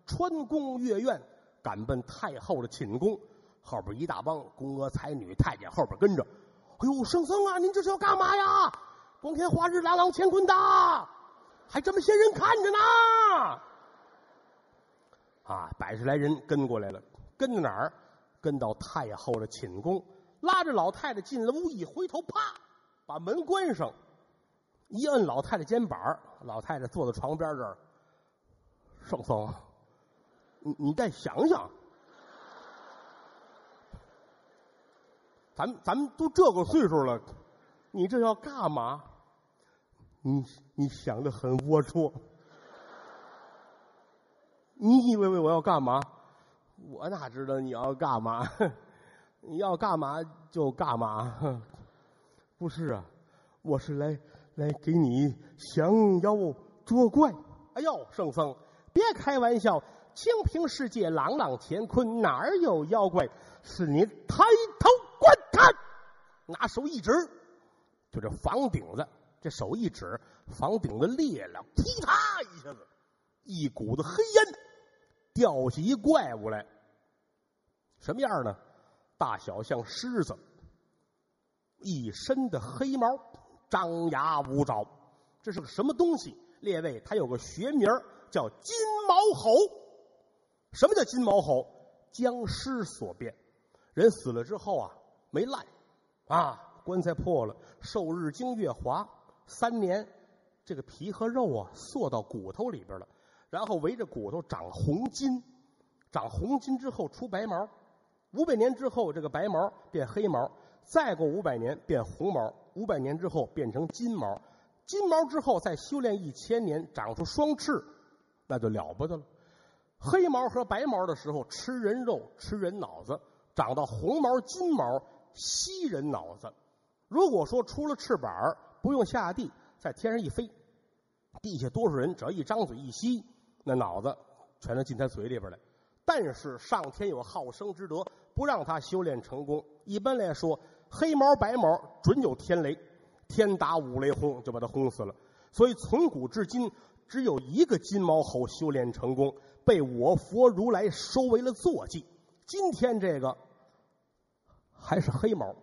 穿宫越院，赶奔太后的寝宫。后边一大帮宫娥才女，太监后边跟着。哎呦，圣僧啊，您这是要干嘛呀？光天化日，朗朗乾坤的，还这么些人看着呢。啊，百十来人跟过来了，跟到哪儿？跟到太后的寝宫。拉着老太太进了屋，一回头，啪，把门关上，一摁老太太肩膀，老太太坐在床边这儿。圣僧，你你再想想，咱咱们都这个岁数了，你这要干嘛？你你想的很龌龊，你以为我要干嘛？我哪知道你要干嘛？[laughs] 你要干嘛就干嘛，[laughs] 不是啊，我是来来给你降妖捉怪。哎呦，圣僧，别开玩笑，清平世界朗朗乾坤，哪儿有妖怪？是你抬头观看，拿手一指，就这房顶子，这手一指，房顶子裂了，噼啪一下子，一股子黑烟掉下一怪物来，什么样呢？大小像狮子，一身的黑毛，张牙舞爪，这是个什么东西？列位，它有个学名叫金毛猴。什么叫金毛猴？僵尸所变。人死了之后啊，没烂，啊，棺材破了，受日精月华，三年，这个皮和肉啊缩到骨头里边了，然后围着骨头长红筋，长红筋之后出白毛，五百年之后这个白毛变黑毛，再过五百年变红毛，五百年之后变成金毛，金毛之后再修炼一千年长出双翅，那就了不得了。黑毛和白毛的时候吃人肉吃人脑子，长到红毛金毛吸人脑子。如果说出了翅膀不用下地，在天上一飞，地下多少人只要一张嘴一吸，那脑子全都进他嘴里边来。但是上天有好生之德，不让他修炼成功。一般来说，黑毛白毛准有天雷，天打五雷轰就把他轰死了。所以从古至今，只有一个金毛猴修炼成功。被我佛如来收为了坐骑。今天这个还是黑毛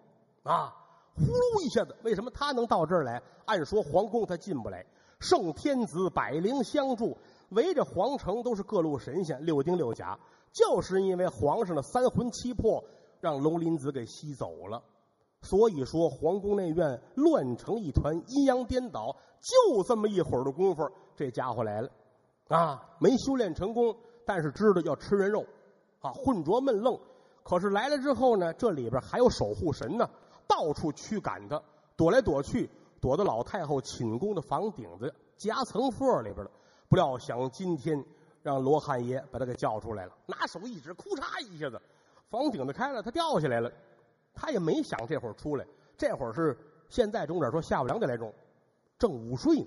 啊，呼噜一下子，为什么他能到这儿来？按说皇宫他进不来，圣天子百灵相助，围着皇城都是各路神仙，六丁六甲，就是因为皇上的三魂七魄让龙鳞子给吸走了。所以说，皇宫内院乱成一团，阴阳颠倒。就这么一会儿的功夫，这家伙来了。啊，没修炼成功，但是知道要吃人肉，啊，混浊闷愣。可是来了之后呢，这里边还有守护神呢，到处驱赶他，躲来躲去，躲到老太后寝宫的房顶子夹层缝里边了。不料想今天让罗汉爷把他给叫出来了，拿手一指，库嚓一下子，房顶子开了，他掉下来了。他也没想这会儿出来，这会儿是现在钟点说下午两点来钟，正午睡呢。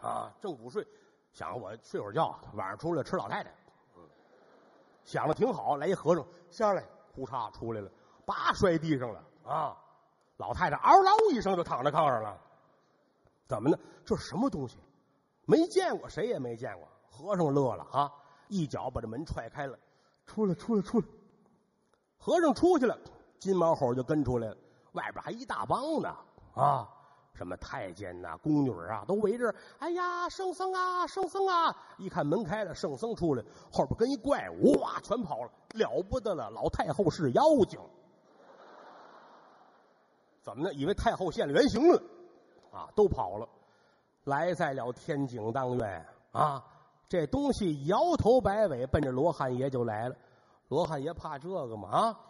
啊，正午睡，想我睡会儿觉，晚上出来吃老太太。想的挺好，来一和尚下来，呼嚓出来了，叭摔地上了啊！老太太嗷嗷一声就躺在炕上了。怎么呢？这什么东西？没见过，谁也没见过。和尚乐了啊，一脚把这门踹开了，出来，出来，出来！和尚出去了，金毛猴就跟出来了，外边还一大帮呢啊！什么太监呐、宫女啊，都围着。哎呀，圣僧啊，圣僧啊！一看门开了，圣僧出来，后边跟一怪物，哇，全跑了，了不得了！老太后是妖精，怎么呢？以为太后现了原形了，啊，都跑了。来在了天井当院啊，这东西摇头摆尾奔着罗汉爷就来了。罗汉爷怕这个吗？啊，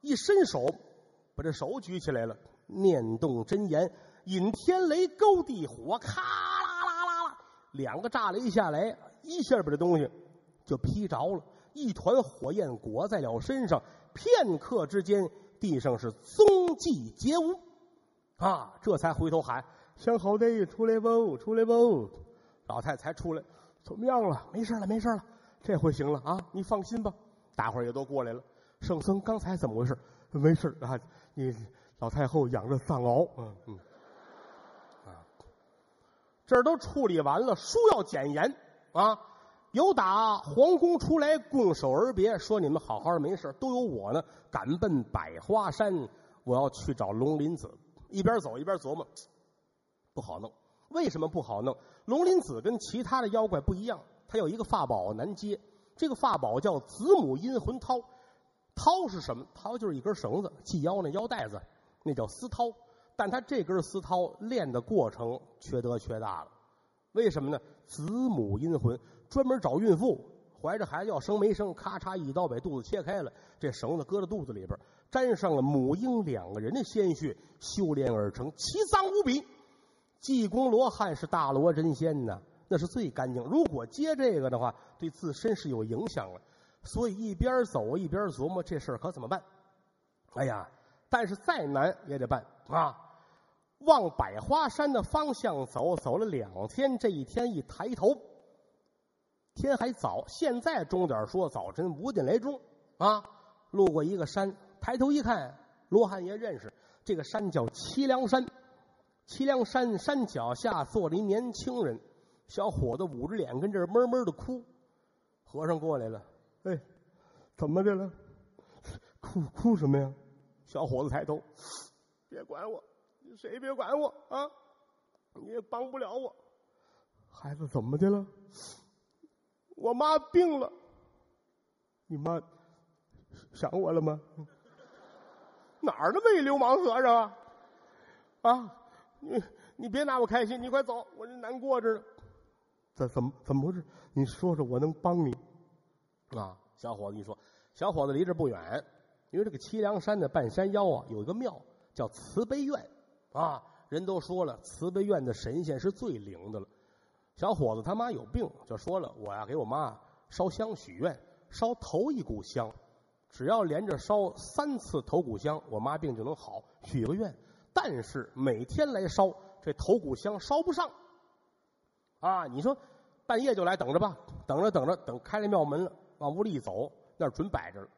一伸手，把这手举起来了，念动真言。引天雷勾地火，咔啦啦啦啦，两个炸雷下来，一下把这东西就劈着了，一团火焰裹在了身上。片刻之间，地上是踪迹皆无，啊，这才回头喊：“相好的，出来不？出来不？”老太才出来，怎么样了？没事了，没事了，这回行了啊！你放心吧。大伙儿也都过来了。圣僧刚才怎么回事？没事啊，你老太后养着藏獒，嗯嗯。这都处理完了，书要检言啊！有打皇宫出来拱手而别，说你们好好的没事，都有我呢。赶奔百花山，我要去找龙鳞子。一边走一边琢磨，不好弄。为什么不好弄？龙鳞子跟其他的妖怪不一样，它有一个法宝难接。这个法宝叫子母阴魂绦。绦是什么？绦就是一根绳子，系腰那腰带子，那叫丝绦。但他这根丝绦练的过程缺德缺大了，为什么呢？子母阴魂专门找孕妇怀着孩子要生没生，咔嚓一刀把肚子切开了，这绳子搁在肚子里边，沾上了母婴两个人的鲜血，修炼而成，奇脏无比。济公罗汉是大罗真仙呐，那是最干净。如果接这个的话，对自身是有影响了。所以一边走一边琢磨这事儿可怎么办？哎呀，但是再难也得办啊！往百花山的方向走，走了两天。这一天一抬头，天还早。现在钟点说早晨五点来钟啊。路过一个山，抬头一看，罗汉爷认识这个山叫凄凉山。凄凉山山脚下坐着一年轻人，小伙子捂着脸跟这儿闷闷的哭。和尚过来了，哎，怎么的了？哭哭什么呀？小伙子抬头，别管我。谁也别管我啊！你也帮不了我。孩子怎么的了？我妈病了。你妈想我了吗？哪儿那么一流氓和尚啊？啊，你你别拿我开心，你快走，我这难过着呢。怎怎么怎么回事？你说说，我能帮你。啊，小伙子一说，小伙子离这不远，因为这个凄凉山的半山腰啊，有一个庙叫慈悲院，啊，人都说了，慈悲院的神仙是最灵的了。小伙子他妈有病，就说了，我呀给我妈烧香许愿，烧头一股香，只要连着烧三次头股香，我妈病就能好。许个愿，但是每天来烧这头骨香烧不上，啊，你说半夜就来等着吧，等着等着等开了庙门了，往屋里一走，那儿准摆着了，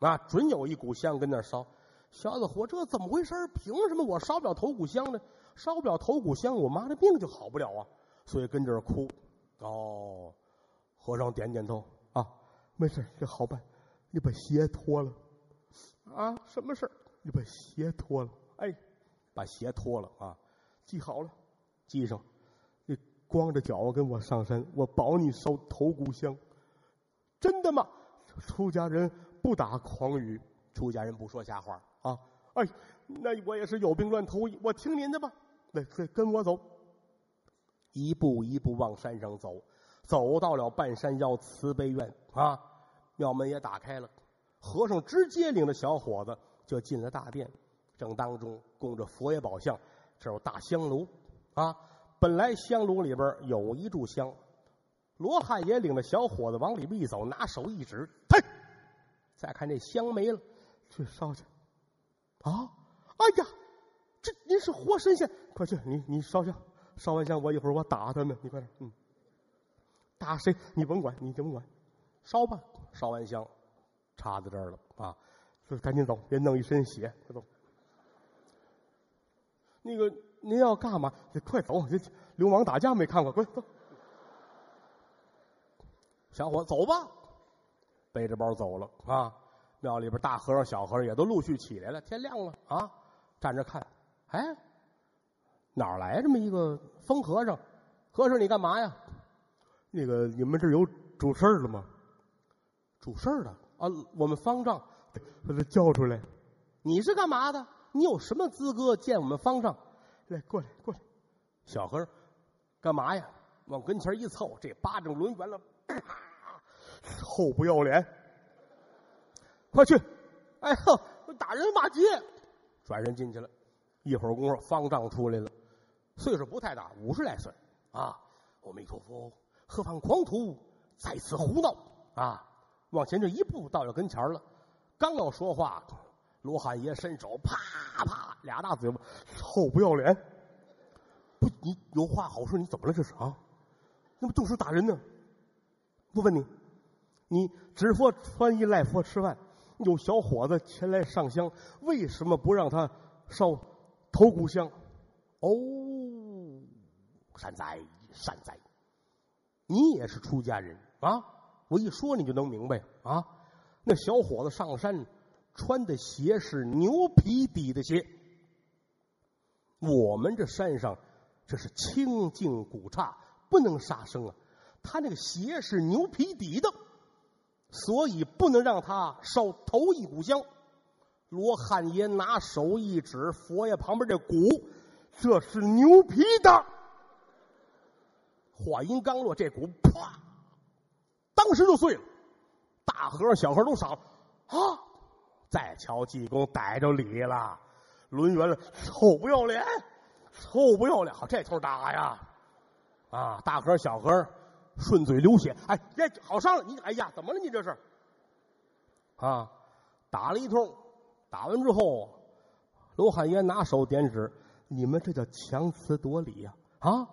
啊，准有一股香跟那儿烧。小子火，这怎么回事？凭什么我烧不了头骨香呢？烧不了头骨香，我妈的病就好不了啊！所以跟这儿哭。哦，和尚点点头啊，没事，这好办。你把鞋脱了啊？什么事你把鞋脱了。哎，把鞋脱了啊，系好了，系上。你光着脚跟我上山，我保你烧头骨香。真的吗？出家人不打诳语，出家人不说瞎话啊。哎，那我也是有病乱投医，我听您的吧。来，跟我走。一步一步往山上走，走到了半山腰慈悲院啊，庙门也打开了，和尚直接领着小伙子就进了大殿。正当中供着佛爷宝像，这有大香炉啊。本来香炉里边有一炷香，罗汉爷领着小伙子往里边一走，拿手一指，嘿，再看这香没了，去烧去。啊，哎呀，这您是活神仙，快去，你你烧香。烧完香，我一会儿我打他们，你快点，嗯，打谁你甭管，你甭管，烧吧。烧完香，插在这儿了啊，就赶紧走，别弄一身血，快走。那个您要干嘛？快走，这流氓打架没看过，快走。小伙走吧，背着包走了啊。庙里边大和尚、小和尚也都陆续起来了，天亮了啊，站着看，哎。哪来这么一个疯和尚？和尚，你干嘛呀？那个，你们这有主事儿的吗？主事儿的啊，我们方丈把他叫出来。你是干嘛的？你有什么资格见我们方丈？来，过来，过来。小和尚，干嘛呀？往跟前一凑，这巴掌抡圆了，臭不要脸！快去！哎呵，打人骂街，转身进去了。一会儿功夫，方丈出来了。岁数不太大，五十来岁，啊！阿弥陀佛，何方狂徒在此胡闹？啊！往前这一步，到了跟前了，刚要说话，罗汉爷伸手，啪啪俩大嘴巴，臭不要脸！不，你有话好说，你怎么了？这是啊？那么动手打人呢？我问你，你只说穿衣赖佛吃饭，有小伙子前来上香，为什么不让他烧头骨香？哦。善哉善哉，你也是出家人啊！我一说你就能明白啊。那小伙子上山穿的鞋是牛皮底的鞋，我们这山上这是清净古刹，不能杀生啊。他那个鞋是牛皮底的，所以不能让他烧头一股香。罗汉爷拿手一指佛爷旁边这鼓，这是牛皮的。话音刚落，这鼓啪，当时就碎了。大和尚、小和尚都傻了啊！再瞧济公逮着理了，抡圆了，臭不要脸，臭不要脸！好，这头打呀！啊，大和尚、小和尚顺嘴流血。哎，这好伤了！你哎呀，怎么了？你这是？啊，打了一通，打完之后，罗汉爷拿手点指：“你们这叫强词夺理呀！”啊！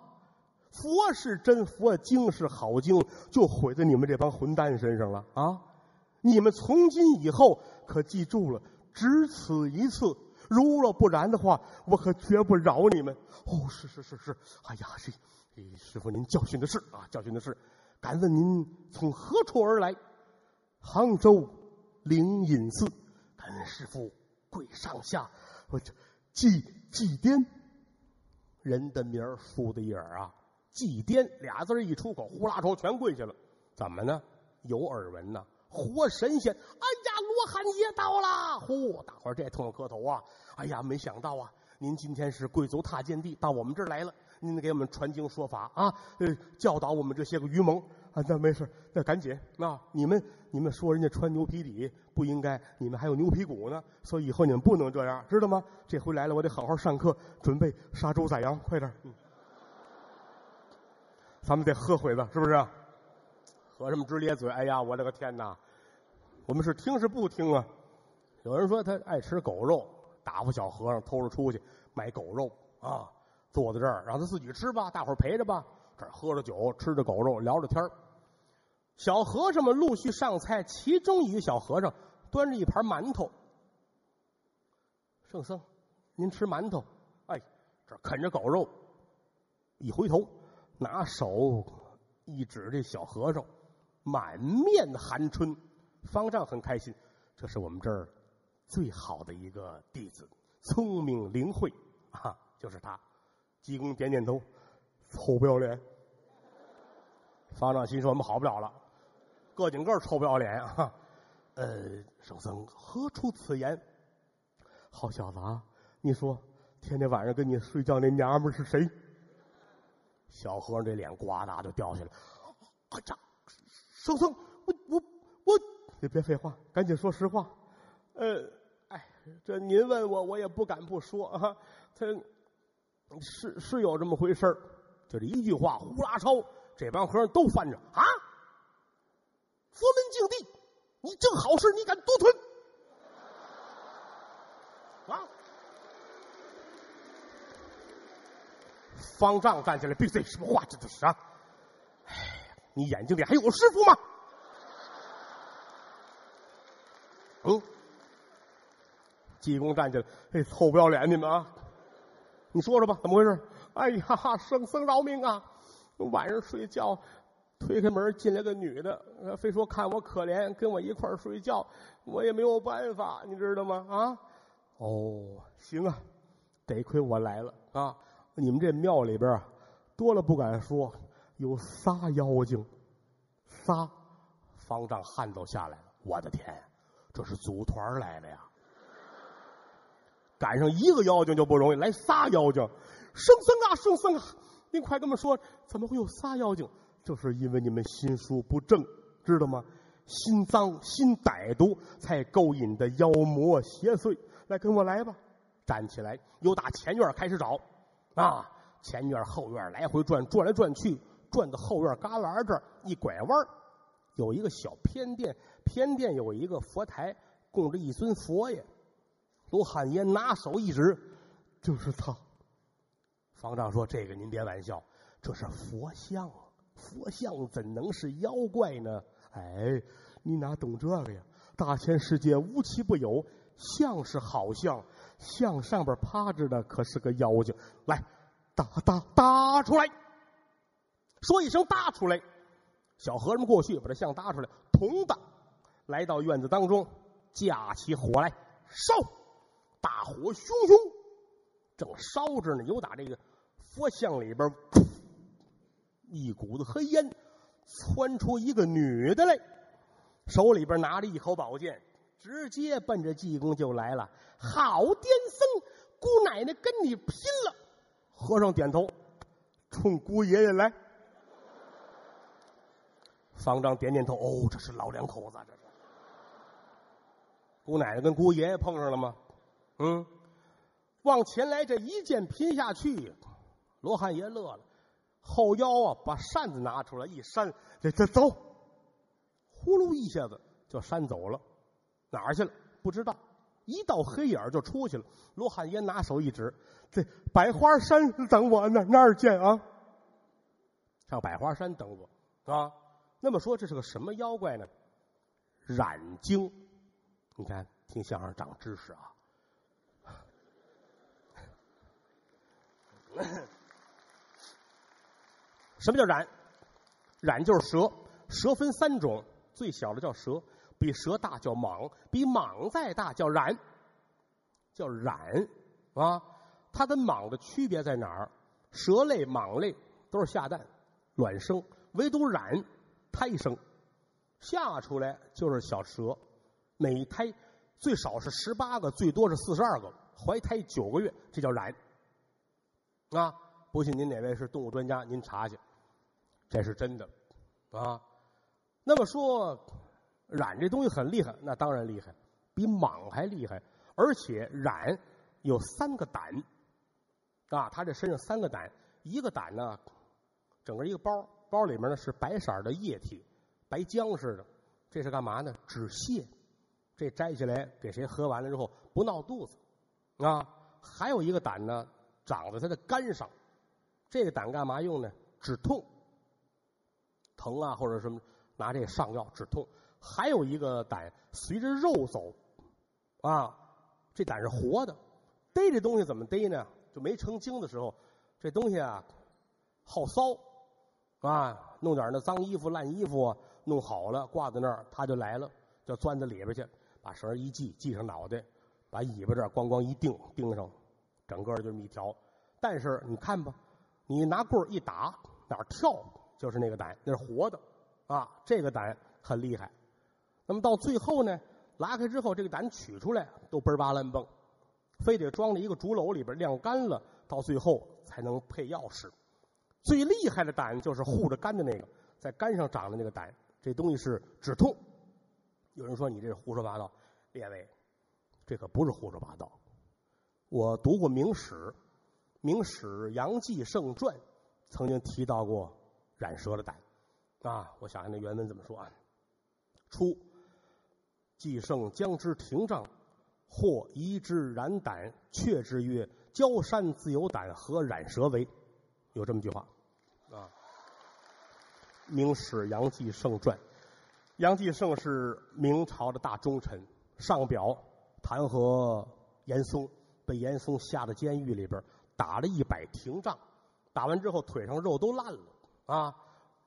佛是真佛，经是好经，就毁在你们这帮混蛋身上了啊！你们从今以后可记住了，只此一次，如若不然的话，我可绝不饶你们。哦，是是是是，哎呀，这，师傅您教训的是啊，教训的是。敢问您从何处而来？杭州灵隐寺。敢问师傅贵上下？我这祭祭奠人的名儿，树的影儿啊。祭奠俩字一出口，呼啦抽全跪下了。怎么呢？有耳闻呐？活神仙！哎呀，罗汉爷到了！呼，大伙儿这通磕头啊！哎呀，没想到啊，您今天是贵族踏践地，到我们这儿来了，您给我们传经说法啊，呃，教导我们这些个愚蒙啊。那没事，那赶紧，那你们你们说人家穿牛皮底不应该，你们还有牛皮鼓呢，所以以后你们不能这样，知道吗？这回来了，我得好好上课，准备杀猪宰羊，快点。嗯咱们得喝会子，是不是？和尚们直咧嘴？哎呀，我的个天哪！我们是听是不听啊？有人说他爱吃狗肉，打发小和尚偷着出去买狗肉啊，坐在这儿让他自己吃吧，大伙儿陪着吧。这喝着酒，吃着狗肉，聊着天儿小和尚们陆续上菜，其中一个小和尚端着一盘馒头。圣僧，您吃馒头？哎，这啃着狗肉，一回头。拿手一指这小和尚，满面寒春。方丈很开心，这是我们这儿最好的一个弟子，聪明灵慧啊，就是他。济公点点头，臭不要脸。方丈心说：我们好不了了，个顶个臭不要脸啊！呃，圣僧何出此言？好小子啊，你说天天晚上跟你睡觉那娘们是谁？小和尚这脸呱嗒就掉下来，哎呀，圣僧，我我我，你别废话，赶紧说实话。呃，哎，这您问我，我也不敢不说啊。他是是有这么回事儿就这一句话，呼啦超，这帮和尚都翻着啊。佛门净地，你正好事，你敢独吞？啊！方丈站起来，闭嘴！什么话？这都是啊！你眼睛里还有师傅吗？嗯。济公站起来，哎，臭不要脸！你们啊，你说说吧，怎么回事？哎呀，圣僧饶命啊！晚上睡觉，推开门进来个女的，非说看我可怜，跟我一块睡觉，我也没有办法，你知道吗？啊？哦，行啊，得亏我来了啊！你们这庙里边啊，多了不敢说，有仨妖精，仨，方丈汗都下来了。我的天，这是组团来的呀！赶上一个妖精就不容易，来仨妖精，圣僧啊，圣僧啊，您快跟我们说，怎么会有仨妖精？就是因为你们心术不正，知道吗？心脏、心歹毒，才勾引的妖魔邪祟。来，跟我来吧，站起来，由打前院开始找。啊，前院后院来回转，转来转去，转到后院旮旯这儿一拐弯有一个小偏殿，偏殿有一个佛台，供着一尊佛爷。罗汉爷拿手一指，就是他。方丈说：“这个您别玩笑，这是佛像，佛像怎能是妖怪呢？哎，你哪懂这个呀？大千世界无奇不有，像是好像。”像上边趴着的可是个妖精，来，打打打出来！说一声搭出来，小和尚过去把这像搭出来，同的来到院子当中，架起火来烧，大火熊熊，正烧着呢。有打这个佛像里边，一股子黑烟，窜出一个女的来，手里边拿着一口宝剑。直接奔着济公就来了，好癫僧，姑奶奶跟你拼了！和尚点头，冲姑爷爷来。方丈点点头，哦，这是老两口子，这是。姑奶奶跟姑爷爷碰上了吗？嗯，往前来，这一剑拼下去，罗汉爷乐了，后腰啊，把扇子拿出来一扇，这这走，呼噜一下子就扇走了。哪儿去了？不知道，一道黑影就出去了。罗汉爷拿手一指：“这百花山等我，那那儿见啊？上百花山等我，啊。那么说，这是个什么妖怪呢？染精。你看，听相声长知识啊。什么叫染？染就是蛇，蛇分三种，最小的叫蛇。比蛇大叫蟒，比蟒再大叫蚺，叫蚺啊！它跟蟒的区别在哪儿？蛇类、蟒类都是下蛋、卵生，唯独蚺胎生。下出来就是小蛇，每胎最少是十八个，最多是四十二个，怀胎九个月，这叫染。啊，不信您哪位是动物专家，您查去，这是真的，啊。那么说，染这东西很厉害，那当然厉害，比蟒还厉害，而且染有三个胆，啊，它这身上三个胆，一个胆呢，整个一个包，包里面呢是白色的液体，白浆似的，这是干嘛呢？止泻，这摘下来给谁喝完了之后不闹肚子，啊，还有一个胆呢。长在它的肝上，这个胆干嘛用呢？止痛，疼啊或者什么，拿这个上药止痛。还有一个胆随着肉走，啊，这胆是活的。逮这东西怎么逮呢？就没成精的时候，这东西啊好骚，啊，弄点那脏衣服、烂衣服弄好了挂在那儿，他就来了，就钻到里边去，把绳一系，系上脑袋，把尾巴这咣咣一钉，钉上。整个就这么一条，但是你看吧，你拿棍一打，哪跳就是那个胆，那是活的，啊，这个胆很厉害。那么到最后呢，拉开之后，这个胆取出来都嘣儿吧乱蹦，非得装在一个竹篓里边晾干了，到最后才能配钥匙。最厉害的胆就是护着肝的那个，在肝上长的那个胆，这东西是止痛。有人说你这是胡说八道，列位，这可不是胡说八道。我读过《明史》，《明史·杨继盛传》，曾经提到过染蛇的胆，啊，我想想那原文怎么说啊？初，继盛将之廷杖，或移之染胆，却之曰：“焦山自有胆，何染蛇为？”有这么句话，啊，《明史·杨继盛传》，杨继盛是明朝的大忠臣，上表弹劾严嵩。被严嵩下到监狱里边，打了一百廷杖，打完之后腿上肉都烂了啊！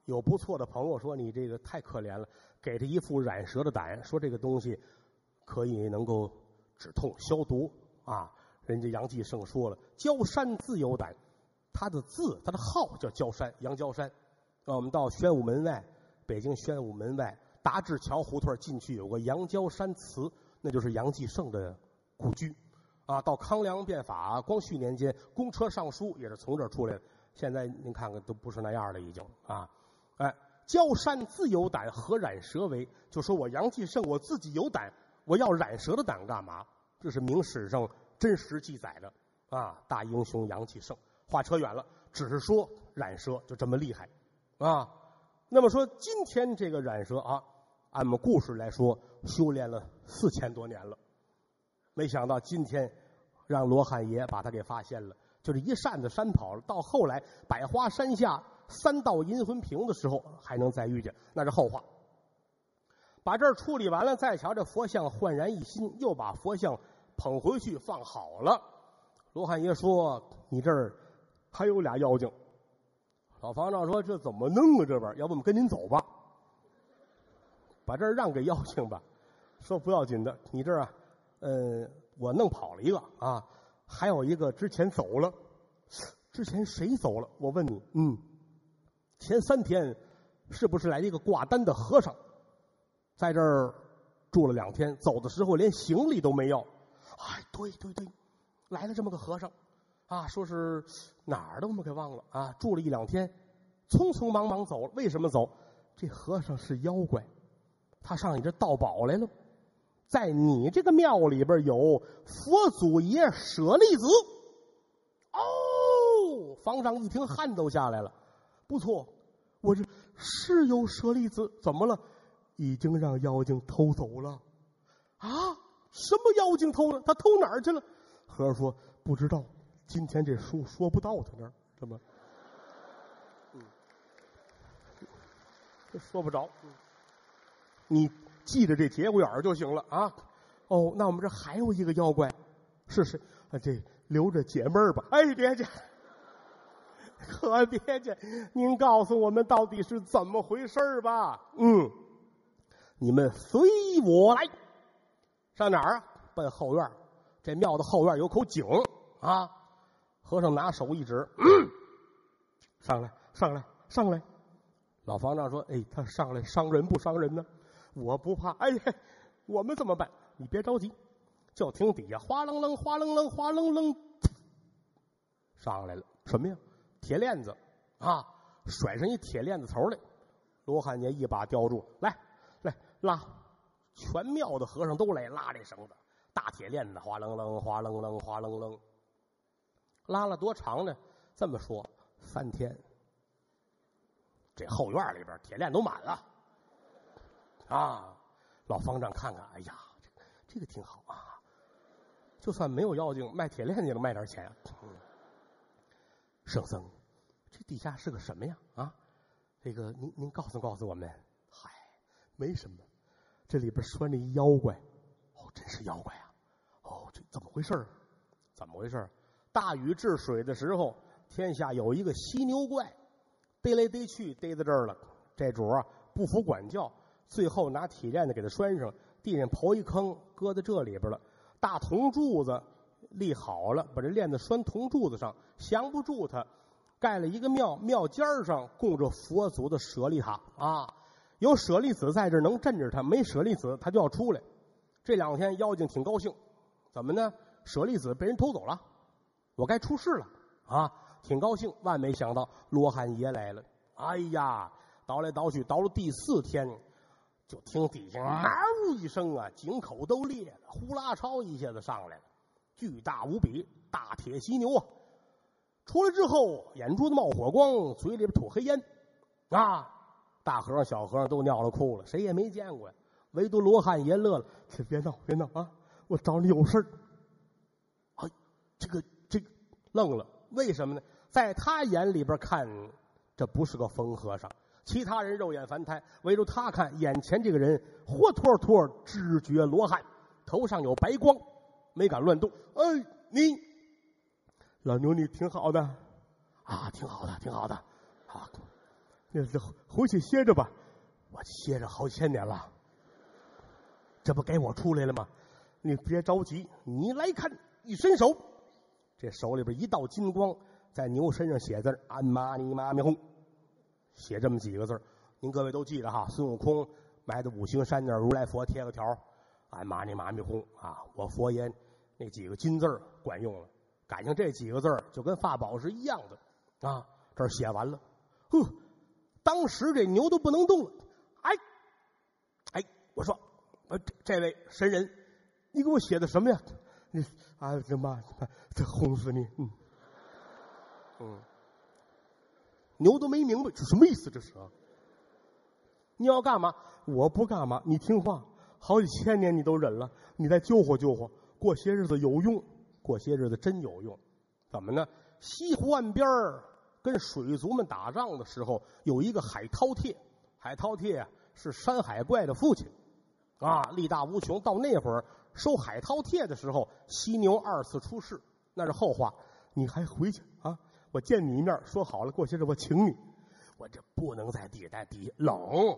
有不错的朋友说你这个太可怜了，给他一副染蛇的胆，说这个东西可以能够止痛消毒啊。人家杨继盛说了，焦山自有胆，他的字他的号叫焦山，杨焦山。我们到宣武门外，北京宣武门外达志桥胡同进去有个杨焦山祠，那就是杨继盛的故居。啊，到康梁变法、光绪年间，公车上书也是从这儿出来的。现在您看看，都不是那样了，已经啊。哎，焦山自有胆，何染蛇为？就说我杨继盛，我自己有胆，我要染蛇的胆干嘛？这是明史上真实记载的啊。大英雄杨继盛，话扯远了，只是说染蛇就这么厉害啊。那么说今天这个染蛇啊，按我们故事来说，修炼了四千多年了。没想到今天让罗汉爷把他给发现了，就是一扇子山跑了。到后来百花山下三道银魂瓶的时候，还能再遇见，那是后话。把这儿处理完了，再瞧这佛像焕然一新，又把佛像捧回去放好了。罗汉爷说：“你这儿还有俩妖精。”老方丈说：“这怎么弄啊？这边要不我们跟您走吧？把这儿让给妖精吧。”说不要紧的，你这儿啊。呃，我弄跑了一个啊，还有一个之前走了，之前谁走了？我问你，嗯，前三天是不是来一个挂单的和尚，在这儿住了两天，走的时候连行李都没要？哎，对对对，来了这么个和尚，啊，说是哪儿的我们给忘了啊，住了一两天，匆匆忙忙走了。为什么走？这和尚是妖怪，他上你这盗宝来了。在你这个庙里边有佛祖爷舍利子，哦，方丈一听汗都下来了。不错，我这是有舍利子，怎么了？已经让妖精偷走了。啊？什么妖精偷了？他偷哪儿去了？和尚说不知道。今天这书说不到他那儿，怎么？嗯，说不着。你。记着这节骨眼儿就行了啊！哦，那我们这还有一个妖怪，是谁？啊，这留着解闷吧。哎，别介，[laughs] 可别介，您告诉我们到底是怎么回事吧？嗯，你们随我来，上哪儿啊？奔后院这庙的后院有口井啊。和尚拿手一指，[clears throat] 上来，上来，上来。老方丈说：“哎，他上来伤人不伤人呢？”我不怕。哎呀，我们怎么办？你别着急，就听底下哗楞楞、哗楞楞、哗楞楞，上来了，什么呀？铁链子啊，甩上一铁链子头来。罗汉爷一把叼住，来来拉，全庙的和尚都来拉这绳子，大铁链子，哗楞楞、哗楞楞、哗楞楞，拉了多长呢？这么说，三天。这后院里边铁链都满了，啊！老方丈看看，哎呀，这这个挺好啊！就算没有妖精，卖铁链也能卖点钱。圣僧，这底下是个什么呀？啊，这个您您告诉告诉我们。嗨，没什么，这里边拴着一妖怪。哦，真是妖怪啊！哦，这怎么回事？怎么回事？大禹治水的时候，天下有一个犀牛怪。逮来逮去，逮在这儿了。这主啊不服管教，最后拿铁链子给他拴上，地上刨一坑，搁在这里边了。大铜柱子立好了，把这链子拴铜柱子上，降不住他。盖了一个庙，庙尖儿上供着佛祖的舍利塔啊，有舍利子在这能镇着他，没舍利子他就要出来。这两天妖精挺高兴，怎么呢？舍利子被人偷走了，我该出事了啊！挺高兴，万没想到罗汉爷来了。哎呀，倒来倒去，倒了第四天，就听底下“嗷”一声啊，井口都裂了，呼啦超一下子上来了，巨大无比大铁犀牛啊！出来之后，眼珠子冒火光，嘴里边吐黑烟，啊！大和尚、小和尚都尿了裤了，谁也没见过呀，唯独罗汉爷乐了：“别闹，别闹啊！我找你有事儿。”哎，这个愣了。为什么呢？在他眼里边看，这不是个疯和尚。其他人肉眼凡胎，唯独他看眼前这个人活脱脱知觉罗汉，头上有白光，没敢乱动。哎，你老牛，你挺好的啊，挺好的，挺好的。啊，那就回去歇着吧。我歇着好几千年了，这不该我出来了吗？你别着急，你来看，一伸手。这手里边一道金光，在牛身上写字安玛尼玛咪哄”，写这么几个字儿您各位都记得哈。孙悟空埋在五行山那儿，如来佛贴个条安玛尼玛咪哄”啊，我佛爷那几个金字儿管用了，感情这几个字儿就跟法宝是一样的啊。这儿写完了，呵，当时这牛都不能动了。哎，哎，我说，呃，这位神人，你给我写的什么呀？你 [laughs] 啊，这妈，这哄死你！嗯，嗯，牛都没明白这什么意思，这是啊？你要干嘛？我不干嘛，你听话。好几千年你都忍了，你再救活救活，过些日子有用，过些日子真有用。怎么呢？西湖岸边儿跟水族们打仗的时候，有一个海饕餮，海饕餮是山海怪的父亲，啊，力大无穷。到那会儿。收海饕餮的时候，犀牛二次出世，那是后话。你还回去啊？我见你一面，说好了，过些日子我请你。我这不能在底下待，底下冷，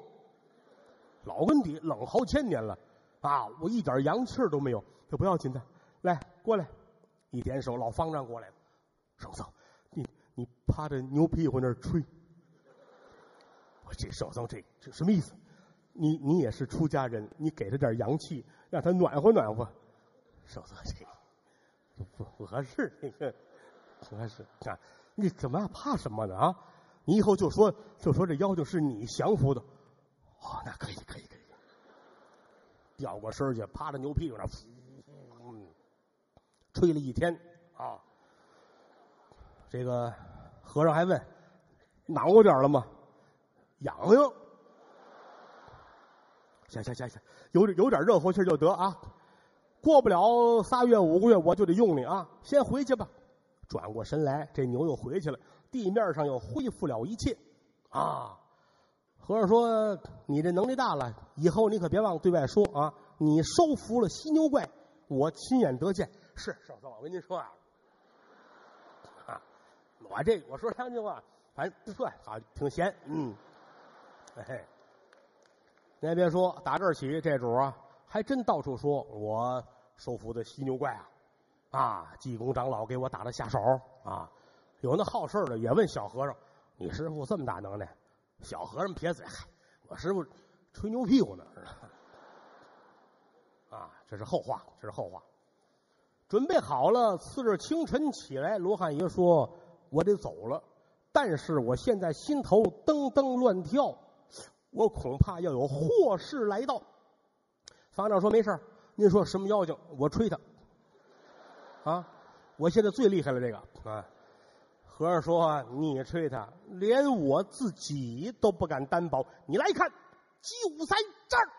老跟底冷好千年了啊！我一点阳气都没有，这不要紧的。来，过来，一点手，老方丈过来了。圣僧，你你趴着牛屁股那儿吹。我这圣僧这这什么意思？你你也是出家人，你给他点阳气。让他暖和暖和，少说这个不不合适，这个不合适啊！你怎么怕什么呢啊？你以后就说就说这妖精是你降服的，哦，那可以可以可以，掉过身去，趴在牛屁股那，吹了一天啊！这个和尚还问，暖和点了吗？痒痒。行行行行，有有点热乎气就得啊，过不了仨月五个月我就得用你啊，先回去吧。转过身来，这牛又回去了，地面上又恢复了一切啊。和尚说：“你这能力大了，以后你可别忘了对外说啊，你收服了犀牛怪，我亲眼得见。”是，少僧，我跟您说啊，啊，我这我说两句话，反正不错，好，挺闲，嗯，哎。您也别说，打这儿起，这主啊，还真到处说我收服的犀牛怪啊，啊，济公长老给我打了下手啊。有那好事的也问小和尚：“你师傅这么大能耐？”小和尚撇嘴：“嗨，我师傅吹牛屁股呢。啊，这是后话，这是后话。准备好了，次日清晨起来，罗汉爷说：“我得走了，但是我现在心头噔噔乱跳，我恐怕要有祸事来到。”方丈说：“没事您说什么妖精，我吹他。啊，我现在最厉害了，这个啊。”和尚说：“你吹他，连我自己都不敢担保。你来看，就在这儿。”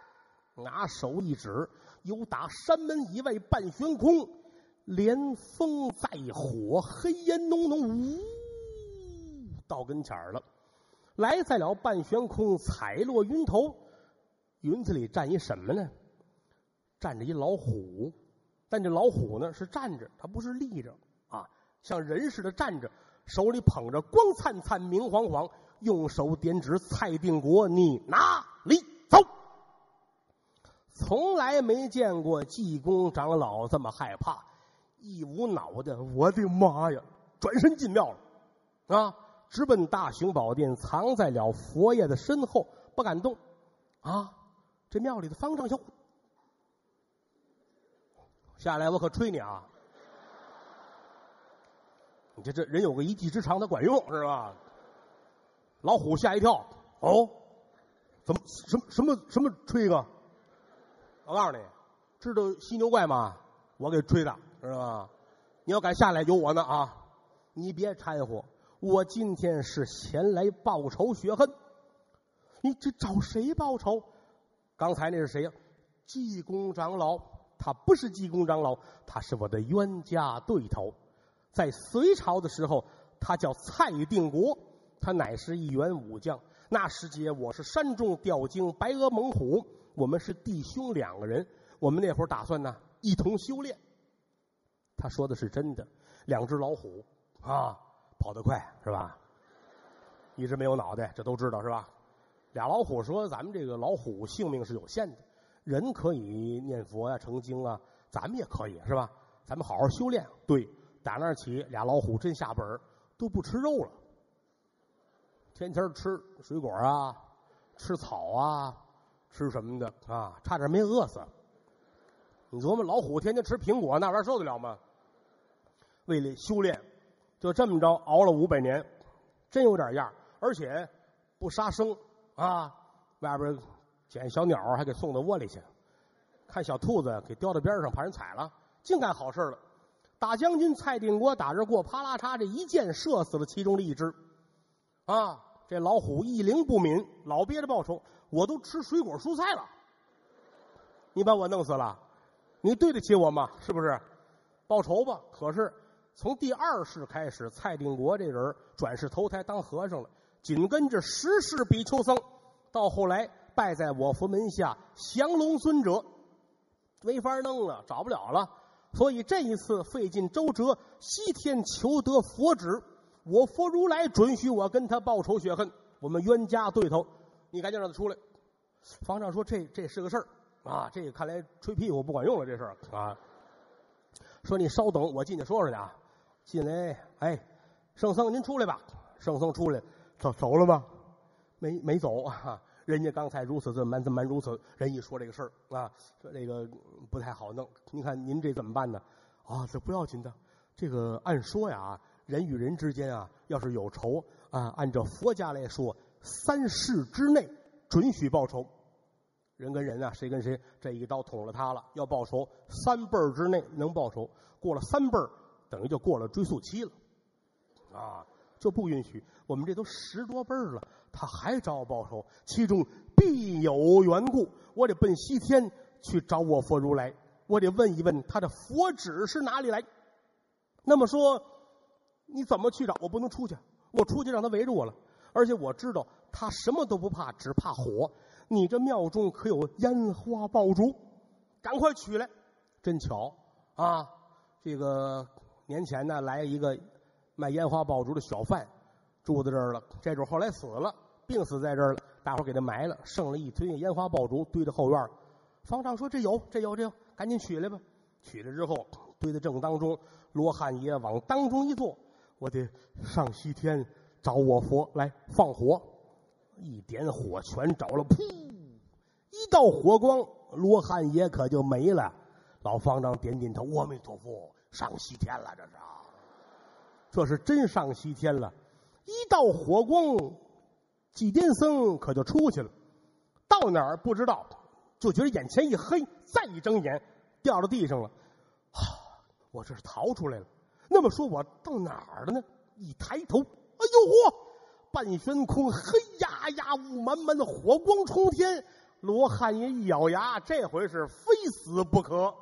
拿手一指，有打山门以外半悬空。连风带火，黑烟浓浓，呜，到跟前儿了。来在了半悬空，彩落云头。云子里站一什么呢？站着一老虎，但这老虎呢是站着，它不是立着啊，像人似的站着，手里捧着光灿灿、明晃晃，用手点指蔡定国：“你哪里走？”从来没见过济公长老这么害怕。一捂脑袋，我的妈呀！转身进庙了，啊，直奔大雄宝殿，藏在了佛爷的身后，不敢动。啊，这庙里的方丈就，下来我可吹你啊！你这这人有个一技之长，他管用是吧？老虎吓一跳，哦，怎么什么什么什么吹一个？我告诉你，知道犀牛怪吗？我给吹的。是吧？你要敢下来，有我呢啊！你别掺和，我今天是前来报仇雪恨。你这找谁报仇？刚才那是谁呀？济公长老，他不是济公长老，他是我的冤家对头。在隋朝的时候，他叫蔡定国，他乃是一员武将。那时节，我是山中吊睛白额猛虎，我们是弟兄两个人。我们那会儿打算呢，一同修炼。他说的是真的，两只老虎啊，跑得快是吧？一直没有脑袋，这都知道是吧？俩老虎说：“咱们这个老虎性命是有限的，人可以念佛呀、成精啊，咱们也可以是吧？咱们好好修炼。”对，打那起，俩老虎真下本都不吃肉了，天天吃水果啊，吃草啊，吃什么的啊，差点没饿死。你琢磨，老虎天天吃苹果，那玩意儿受得了吗？为了修炼，就这么着熬了五百年，真有点样而且不杀生啊，外边捡小鸟还给送到窝里去，看小兔子给叼到边上，怕人踩了，净干好事了。大将军蔡定国打这过，啪啦嚓，这一箭射死了其中的一只。啊，这老虎一灵不敏，老憋着报仇，我都吃水果蔬菜了，你把我弄死了。你对得起我吗？是不是？报仇吧！可是从第二世开始，蔡定国这人转世投胎当和尚了，紧跟着十世比丘僧，到后来拜在我佛门下降龙尊者，没法弄了，找不了了。所以这一次费尽周折，西天求得佛旨，我佛如来准许我跟他报仇雪恨，我们冤家对头，你赶紧让他出来。方丈说：“这这是个事儿。”啊，这个看来吹屁股不管用了，这事儿啊。说你稍等，我进去说说去啊。进来，哎，圣僧您出来吧。圣僧出来，走走了吗？没没走啊。人家刚才如此这般这般如此，人一说这个事儿啊，说这个不太好弄。您看您这怎么办呢？啊，这不要紧的。这个按说呀，人与人之间啊，要是有仇啊，按照佛家来说，三世之内准许报仇。人跟人啊，谁跟谁这一刀捅了他了，要报仇，三辈儿之内能报仇，过了三辈儿，等于就过了追溯期了，啊，就不允许。我们这都十多辈儿了，他还找我报仇，其中必有缘故。我得奔西天去找我佛如来，我得问一问他的佛旨是哪里来。那么说，你怎么去找？我不能出去，我出去让他围着我了。而且我知道他什么都不怕，只怕火。你这庙中可有烟花爆竹？赶快取来！真巧啊！这个年前呢，来一个卖烟花爆竹的小贩，住在这儿了。这主后来死了，病死在这儿了。大伙给他埋了，剩了一堆烟花爆竹堆在后院。方丈说：“这有，这有，这有，赶紧取来吧！”取来之后，堆在正当中。罗汉爷往当中一坐，我得上西天找我佛来放火。一点火全着了，噗！一道火光，罗汉爷可就没了。老方丈点点头，阿弥陀佛，上西天了，这是啊，这是真上西天了。一道火光，祭奠僧可就出去了，到哪儿不知道，就觉得眼前一黑，再一睁眼，掉到地上了。我这是逃出来了。那么说，我到哪儿了呢？一抬头，哎呦嚯，半悬空，黑压压，雾满满的，火光冲天。罗汉爷一咬牙，这回是非死不可。